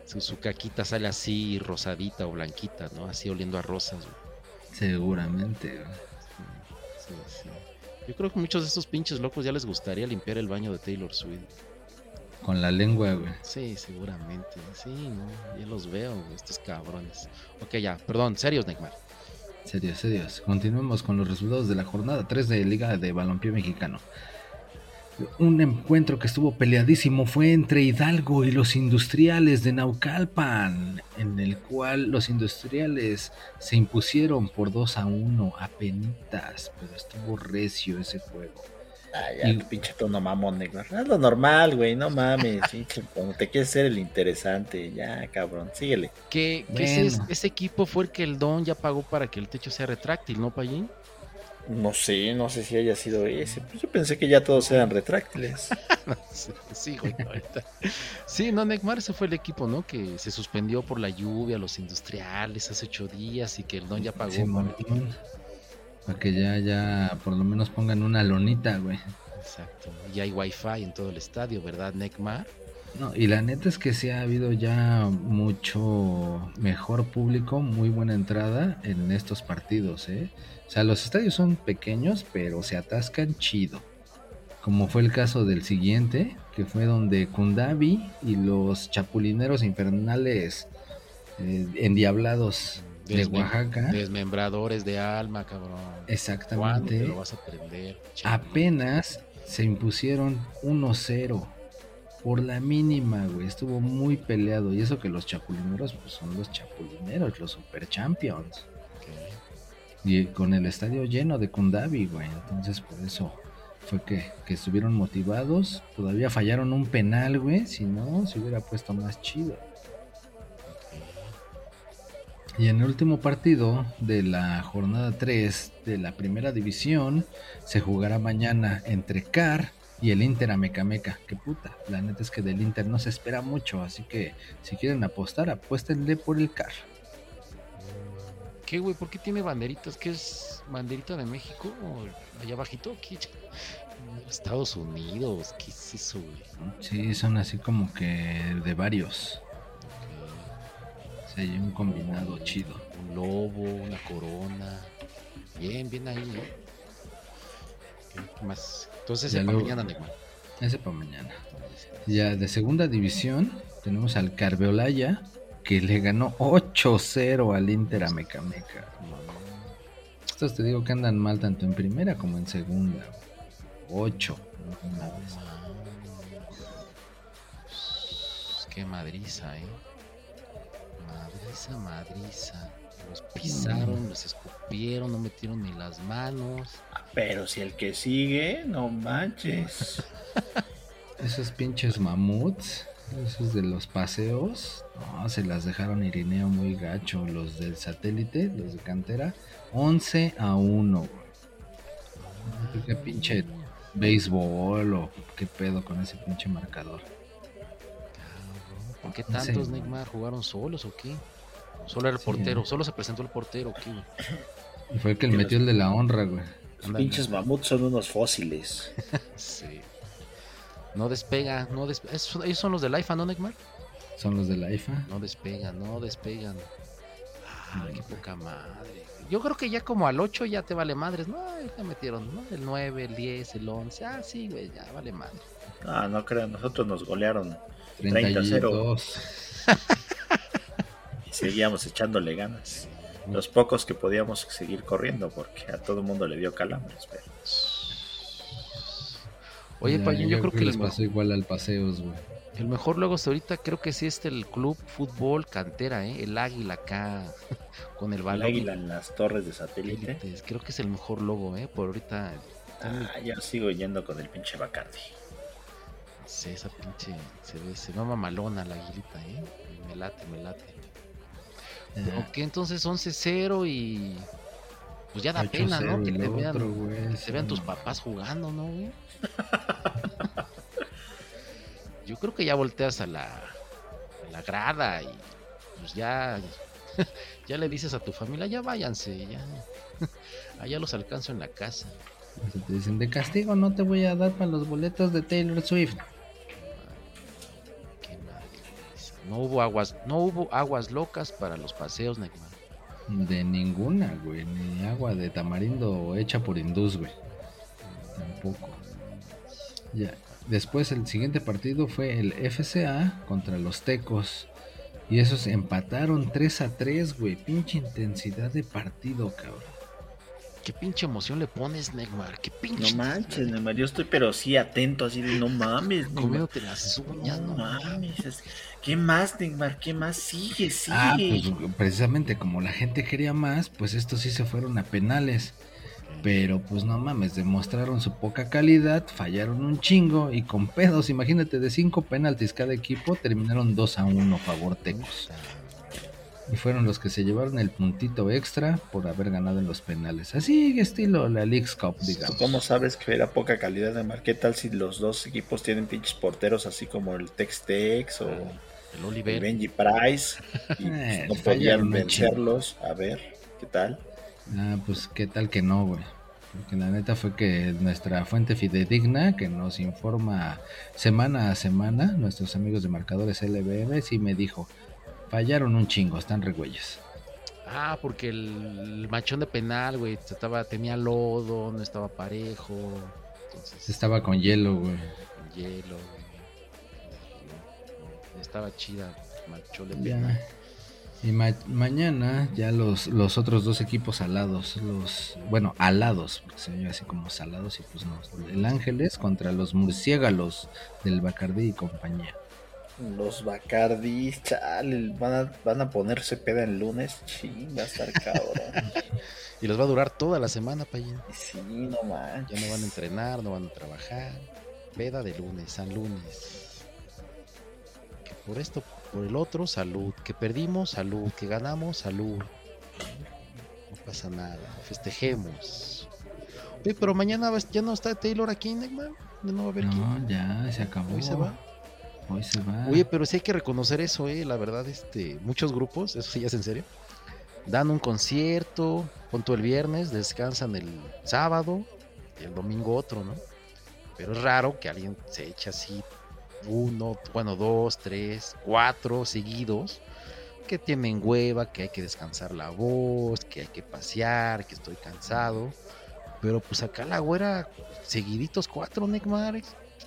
Su, su caquita sale así rosadita o blanquita, ¿no? Así oliendo a rosas. güey. Seguramente, güey. Sí, sí. Yo creo que muchos de estos pinches locos ya les gustaría limpiar el baño de Taylor Swift. Con la lengua, güey. Sí, seguramente. Sí, no, ya los veo, güey, estos cabrones. Ok, ya, perdón, serios, Neymar. Serios, serios. Continuemos con los resultados de la jornada 3 de Liga de Balompié Mexicano. Un encuentro que estuvo peleadísimo fue entre Hidalgo y los industriales de Naucalpan, en el cual los industriales se impusieron por 2 a 1 a penitas, pero estuvo recio ese juego. Ay, ya, Y- pinche tono mamón, negro. Haz lo normal, güey, no mames. pinche, Como te quieres ser el interesante, ya, cabrón. Síguele. Que, que ese, Bueno. ese equipo fue el que el Don ya pagó para que el techo sea retráctil, ¿no, Payín? No sé, no sé si haya sido ese. Pues yo pensé que ya todos eran retráctiles. sí, sí, güey, ahorita. Sí, no, Neymar, ese fue el equipo, ¿no? Que se suspendió por la lluvia, los industriales, hace ocho días y que el Don ya pagó. Para- para que ya, ya por lo menos pongan una lonita, güey. Exacto. Y hay wifi en todo el estadio, ¿verdad, Neymar? No, y la neta es que sí ha habido ya mucho mejor público, muy buena entrada en estos partidos, ¿eh? O sea, los estadios son pequeños, pero se atascan chido. Como fue el caso del siguiente, que fue donde Kundabi y los chapulineros infernales eh, endiablados de Desmem- Oaxaca, Desmembradores de alma, cabrón. ¿Cuándo te exactamente, lo vas a aprender? apenas se impusieron 1-0 por la mínima, güey. Estuvo muy peleado. Y eso que los chapulineros pues, son los chapulineros, los super champions. Y con el estadio lleno de Kundabi, güey. Entonces, por eso fue que, que estuvieron motivados. Todavía fallaron un penal, güey. Si no, se hubiera puesto más chido. Y en el último partido de la jornada 3 de la primera división se jugará mañana entre CAR y el Inter Amecameca. Que puta, la neta es que del Inter no se espera mucho, así que si quieren apostar, apuéstenle por el CAR. ¿Qué, güey? ¿Por qué tiene banderitas? ¿Qué es banderita de México? ¿O allá abajito? ¿Qué? Estados Unidos, ¿qué es eso, güey? Sí, son así como que de varios. Ok. O sea, hay un combinado chido. Un lobo, una corona. Bien, bien ahí, ¿no? Ok, ¿Qué más? Entonces, Ya para mañana, Neymar. Ese para mañana. Ya de segunda división tenemos al Carveolaya que le ganó 8-0 al Inter Amecameca. Estos te digo que andan mal tanto en primera como en segunda. 8. Qué madriza, ¿eh? Madriza, madriza. Los pisaron, los escupieron, no metieron ni las manos. Pero si el que sigue, no manches. Esos pinches mamuts, esos de los paseos, no, se las dejaron Irineo muy gacho. Los del satélite, los de cantera, 11 a 1. güey. No sé ¿Qué pinche béisbol o qué pedo con ese pinche marcador? ¿Por qué Sí. tantos Neymar jugaron solos o qué? Solo era el Sí. portero, solo se presentó el portero, ¿qué? güey? Y fue el que le metió el de la honra, güey. Los pinches mamuts son unos fósiles. Sí. No despega, no despega. ¿Ellos son los del IFA, no, Neymar? Son los de la IFA. No despegan, no despegan. Ah, qué poca madre. Yo creo que ya como al 8 ya te vale madres, ¿no? Ya metieron, ¿no? El 9, el 10, el 11. Ah, sí, güey, ya vale madre. Ah, no crean, nosotros nos golearon 30 a 0 32. y seguíamos echándole ganas. Los pocos que podíamos seguir corriendo porque a todo el mundo le dio calambres. Pero... Oye, Ya, Payín, yo creo que les el, pasó igual al paseos, güey. el mejor logo hasta ahorita creo que sí es el Club Fútbol Cantera, ¿eh? El águila acá con el El balón. águila en las torres de satélite. Élites. Creo que es el mejor logo, ¿eh? Por ahorita. Ah, yo sigo yendo con el pinche Bacardi. Sí, esa pinche. Se ve, se ve mamalona la aguilita, ¿eh? Me late, me late. Ok, entonces 11-0 y. Pues ya da pena, ¿no? 8-0 Que te vean, otro, güey, que te sí, vean tus papás jugando, ¿no, güey? Yo creo que ya volteas a la, a la grada y pues ya, ya le dices a tu familia, ya váyanse, ya. Allá los alcanzo en la casa. Entonces Te dicen, de castigo no te voy a dar para los boletos de Taylor Swift. No hubo aguas, no hubo aguas locas para los paseos, Neymar. De ninguna, güey. Ni agua de tamarindo hecha por Indus, güey. Tampoco. Ya. Después el siguiente partido fue el FCA contra los Tecos. Y esos empataron 3 a 3, güey. Pinche intensidad de partido, cabrón. Qué pinche emoción le pones, Neymar. Qué pinche. No manches, Neymar, yo estoy pero sí atento, así de no mames, Neymar. Comiéndote las uñas, No no mames. mames. ¿Qué más, Neymar? ¿Qué más? Sigue, sigue. Ah, pues precisamente como la gente quería más, pues estos sí se fueron a penales. Pero pues no mames, demostraron su poca calidad, fallaron un chingo y con pedos, imagínate, de cinco penaltis cada equipo, terminaron 2 a 1 favor Tecos. Y fueron los que se llevaron el puntito extra por haber ganado en los penales. Así estilo la League's Cup, ¿Tú digamos. cómo sabes que era poca calidad, Neymar? ¿Qué tal si los dos equipos tienen pinches porteros así como el Tex-Tex o El el Oliver. Benji Price? Y pues, Eh, no fallaron podían vencerlos. A ver, ¿qué tal? Ah, pues qué tal que no, güey. Porque la neta fue que nuestra fuente fidedigna, que nos informa semana a semana, nuestros amigos de marcadores LBM, sí me dijo, fallaron un chingo, están regüeyes. Ah, porque el, el machón de penal, güey, estaba, tenía lodo, no estaba parejo. Entonces, Estaba con hielo, güey. con hielo, güey. Estaba chida, de. Y ma- mañana ya los, los otros dos equipos alados, los, bueno, alados, porque se oye así como salados y pues no. El Ángeles contra los murciélagos del Bacardí y compañía. Los Bacardi, chale, van a, van a ponerse peda el lunes. Ching, va a estar cabrón. Y les va a durar toda la semana, Payín. sí, no manches. Ya no van a entrenar, no van a trabajar. Peda de lunes, San lunes. Por esto, por el otro, salud. Que perdimos, salud. Que ganamos, salud. No pasa nada, festejemos. Oye, pero mañana ya no está Taylor aquí, Neymar. Ya no va a haber quién. No, ya se acabó. Hoy se va. Hoy se va. Oye, pero sí hay que reconocer eso, eh. La verdad, este, muchos grupos, eso sí ya es en serio. Dan un concierto, punto el viernes, descansan el sábado y el domingo otro, ¿no? Pero es raro que alguien se eche así uno, bueno, dos, tres, cuatro seguidos, que tienen hueva, que hay que descansar la voz, que hay que pasear, que estoy cansado. Pero pues acá la güera, seguiditos cuatro,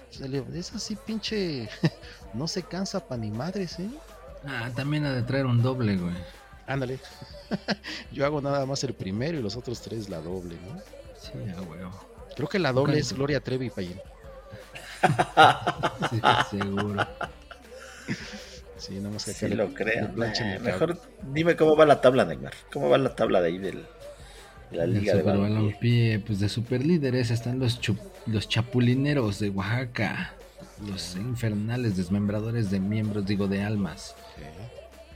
se le- Es así, pinche. no se cansa pa' ni madres, ¿eh? Ah, también ha de traer un doble, güey. Ándale. Yo hago nada más el primero y los otros tres la doble, ¿no? Sí, a huevo. Creo que la doble es Gloria Trevi, Payín. Sí, seguro. Sí, más que lo creo. Nah, mejor dime cómo va la tabla, Neymar. ¿Cómo va la tabla de ahí del, de la liga de balompié? Pues de superlíderes están los, chup- los chapulineros de Oaxaca. Los infernales desmembradores de miembros, digo, de almas.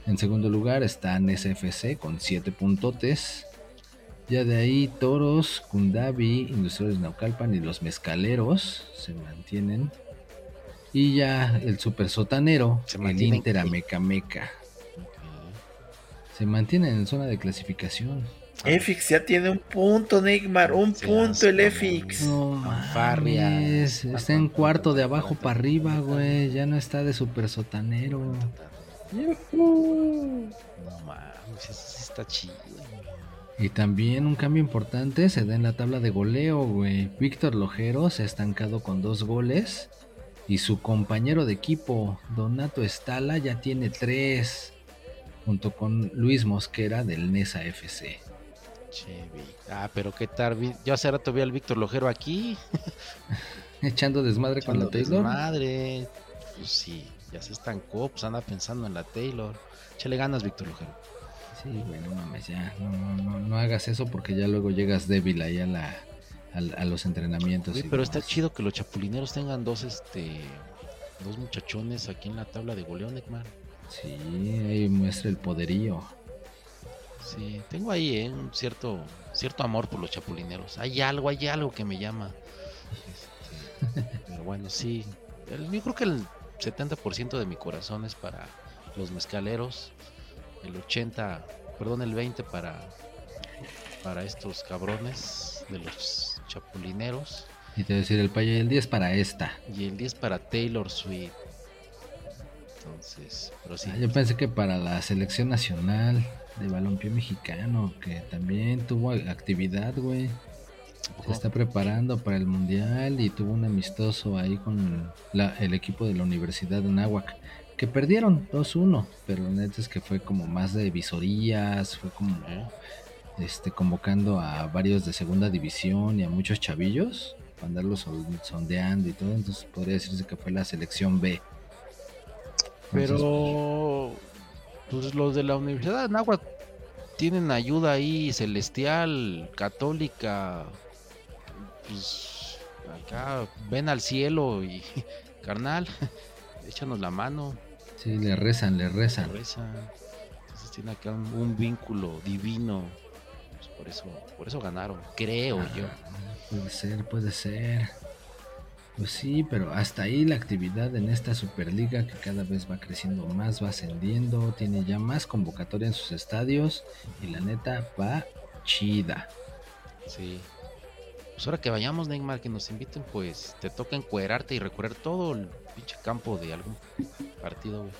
En segundo lugar están SFC con 7 puntotes. Ya de ahí Toros, Kundabi, Industriales Naucalpan y los Mezcaleros se mantienen. Y ya el super sotanero, Se el mantienen Inter qué? Amecameca. Ok. Se mantienen en zona de clasificación. EFIX ya tiene un punto, Neymar. Un punto el. EFIX. No mames, está en cuarto de abajo para arriba, güey. Ya no está de super sotanero. No mames, eso sí está chido. Y también un cambio importante se da en la tabla de goleo, güey. Víctor Lojero se ha estancado con dos goles. Y su compañero de equipo, Donato Estala, ya tiene tres. Junto con Luis Mosquera del Nesa FC. Che, Ah, pero qué. Vi- Yo hace rato vi al Víctor Lojero aquí. Echando desmadre con la Echando Taylor. Madre, pues sí, ya se estancó, pues anda pensando en la Taylor. Échale ganas, Víctor Lujero. Sí, güey, no mames, ya. No, no, hagas eso porque ya luego llegas débil ahí a, la, a, a los entrenamientos. Pero está chido que los chapulineros tengan dos, este, dos muchachones aquí en la tabla de goleo, Neckman. Sí, ahí muestra el poderío. Sí, tengo ahí eh, un cierto, cierto amor por los chapulineros. Hay algo, hay algo que me llama. Este, pero bueno, sí. el- yo creo que el 70% de mi corazón es para los mezcaleros. El 80, perdón, el 20 para, para estos cabrones de los chapulineros. Y te voy a decir, el payo y el 10 para esta. Y el 10 para Taylor Swift. Entonces, pero sí. Ah, yo pensé que para la selección nacional de balompié mexicano, que también tuvo actividad, güey. Se está preparando para el mundial y tuvo un amistoso ahí con la- el equipo de la Universidad de Nahuac. Que perdieron 2-1, pero neta es que fue como más de visorías, fue como este, convocando a varios de segunda división y a muchos chavillos para andarlos son- sondeando y todo. Entonces podría decirse que fue la selección B. Entonces, Pero pues los de la Universidad de Anáhuac tienen ayuda ahí celestial, católica. Pues acá ven al cielo y carnal, échanos la mano, Sí, le rezan, le rezan. reza. Entonces tiene acá un, un vínculo divino. Pues por eso, por eso ganaron, creo yo. Puede ser, puede ser. Pues sí, pero hasta ahí la actividad en esta Superliga que cada vez va creciendo más, va ascendiendo, tiene ya más convocatoria en sus estadios y la neta va chida. Sí. Pues ahora que vayamos, Neymar, que nos inviten, pues te toca encuerarte y recorrer todo el pinche campo de algún partido, güey.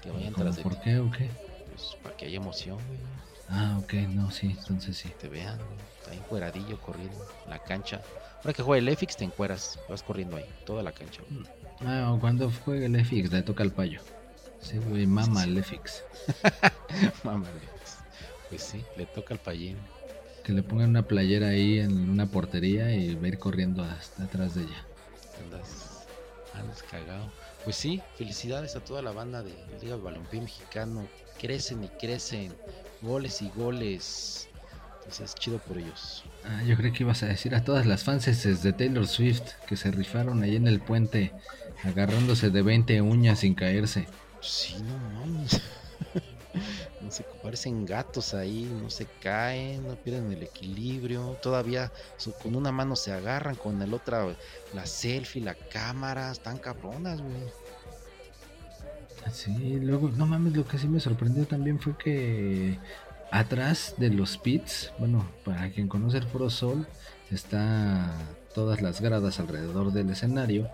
Que vayan ¿Cómo, tras de ¿Por qué o qué? pues para que haya emoción, güey. Ah, ok, no, sí, entonces sí. Te vean, güey. Está encueradillo corriendo en la cancha. Ahora que juega el EFIX, te encueras, vas corriendo ahí, toda la cancha, güey. Ah, o cuando juegue el EFIX le toca al payo. Sí, güey, mama el EFIX. Mamá, güey. Pues sí, le toca al payín. Que le pongan una playera ahí en una portería y va a ir corriendo hasta atrás de ella. Andas, andas cagado. Pues sí, felicidades a toda la banda de Liga de Balompié Mexicano. Crecen y crecen, goles y goles. Entonces, chido por ellos. Ah, yo creo que ibas a decir a todas las fans de Taylor Swift que se rifaron ahí en el puente agarrándose de 20 uñas sin caerse. Sí, no mames. No se parecen gatos ahí, no se caen, no pierden el equilibrio. Todavía con una mano se agarran, con el otra la selfie, la cámara. Están cabronas, güey. Sí, luego, no mames, lo que sí me sorprendió también fue que atrás de los pits, bueno, para quien conoce el Foro Sol, está todas las gradas alrededor del escenario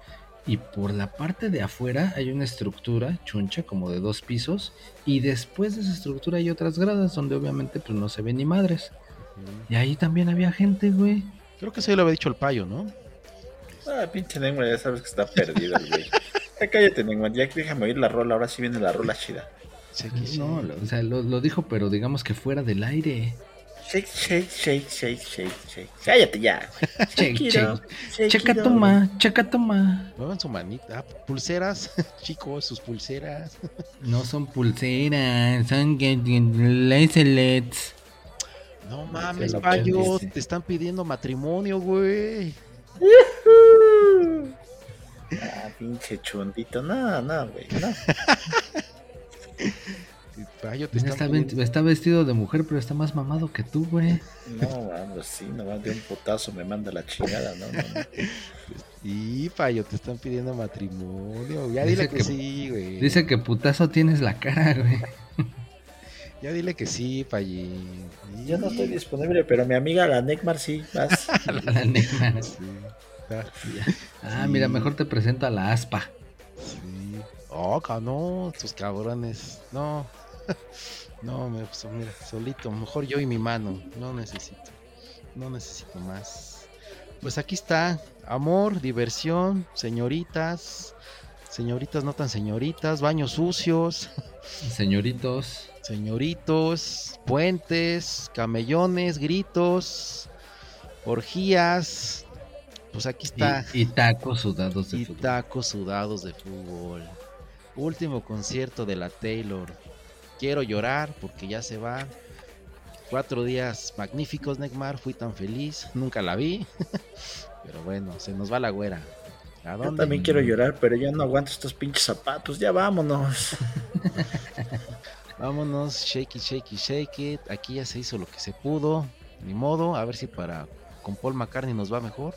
y por la parte de afuera hay una estructura chuncha como de dos pisos y después de esa estructura hay otras gradas donde obviamente pues no se ve ni madres. Y ahí también había gente, güey. Creo que eso ya lo había dicho el payo, ¿no? Ah, pinche Neymar, ya sabes que está perdido el güey. Ya cállate, Neymar, ya déjame oír la rola, ahora sí viene la rola chida. Sí, que sí. No, lo- o sea, lo, lo dijo, pero digamos que fuera del aire. Shake, shake, shake, shake, shake, shake. Cállate ya. Shake Checa toma, checa toma. Muevan su manita. Ah, pulseras, chicos, sus pulseras. No son pulseras, son bracelets. No mames, lo payo, perdiste. te están pidiendo matrimonio, güey. Ah, pinche chundito. No, no, güey, no. Payo, te Está, vestido de mujer, pero está más mamado que tú, güey. No, vamos, sí, nomás de un putazo me manda la chingada, no, no, no. Y payo, te están pidiendo matrimonio. Ya Dice dile que, que- sí, güey. Dice que putazo tienes la cara, güey. Ya dile que sí, payín. Yo no estoy disponible, pero mi amiga la Neckmar sí, vas. La. Sí. Ah, mira, mejor te presento a la aspa. sí. Oh, no, tus cabrones. No. No, me, pues, mira, solito. Mejor yo y mi mano. No necesito. No necesito más. Pues aquí está. Amor, diversión, señoritas. Señoritas no tan señoritas. Baños sucios. Señoritos. Señoritos, puentes, camellones, gritos, orgías, pues aquí está. Y, y tacos sudados de y fútbol. tacos sudados de fútbol. Último concierto de la Taylor. Quiero llorar porque ya se va. Cuatro días magníficos, Neymar. Fui tan feliz. Nunca la vi. Pero bueno, se nos va la güera. ¿A Yo dónde? también quiero llorar, pero ya no aguanto estos pinches zapatos. Ya vámonos. Vámonos, shake it, shake it, shake it. Aquí ya se hizo lo que se pudo. Ni modo, a ver si para con Paul McCartney nos va mejor.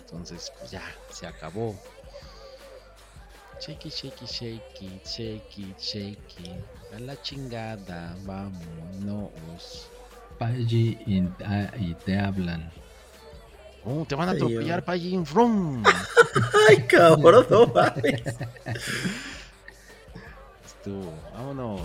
Entonces, pues ya, se acabó. Shake it, shake it, shake it, shake it, shake it. A la chingada, vámonos. Paji y, ah, y te hablan. Oh, te van a atropellar. Pallín. Frum. Ay, cabrón, no mames. Estuvo. Vámonos.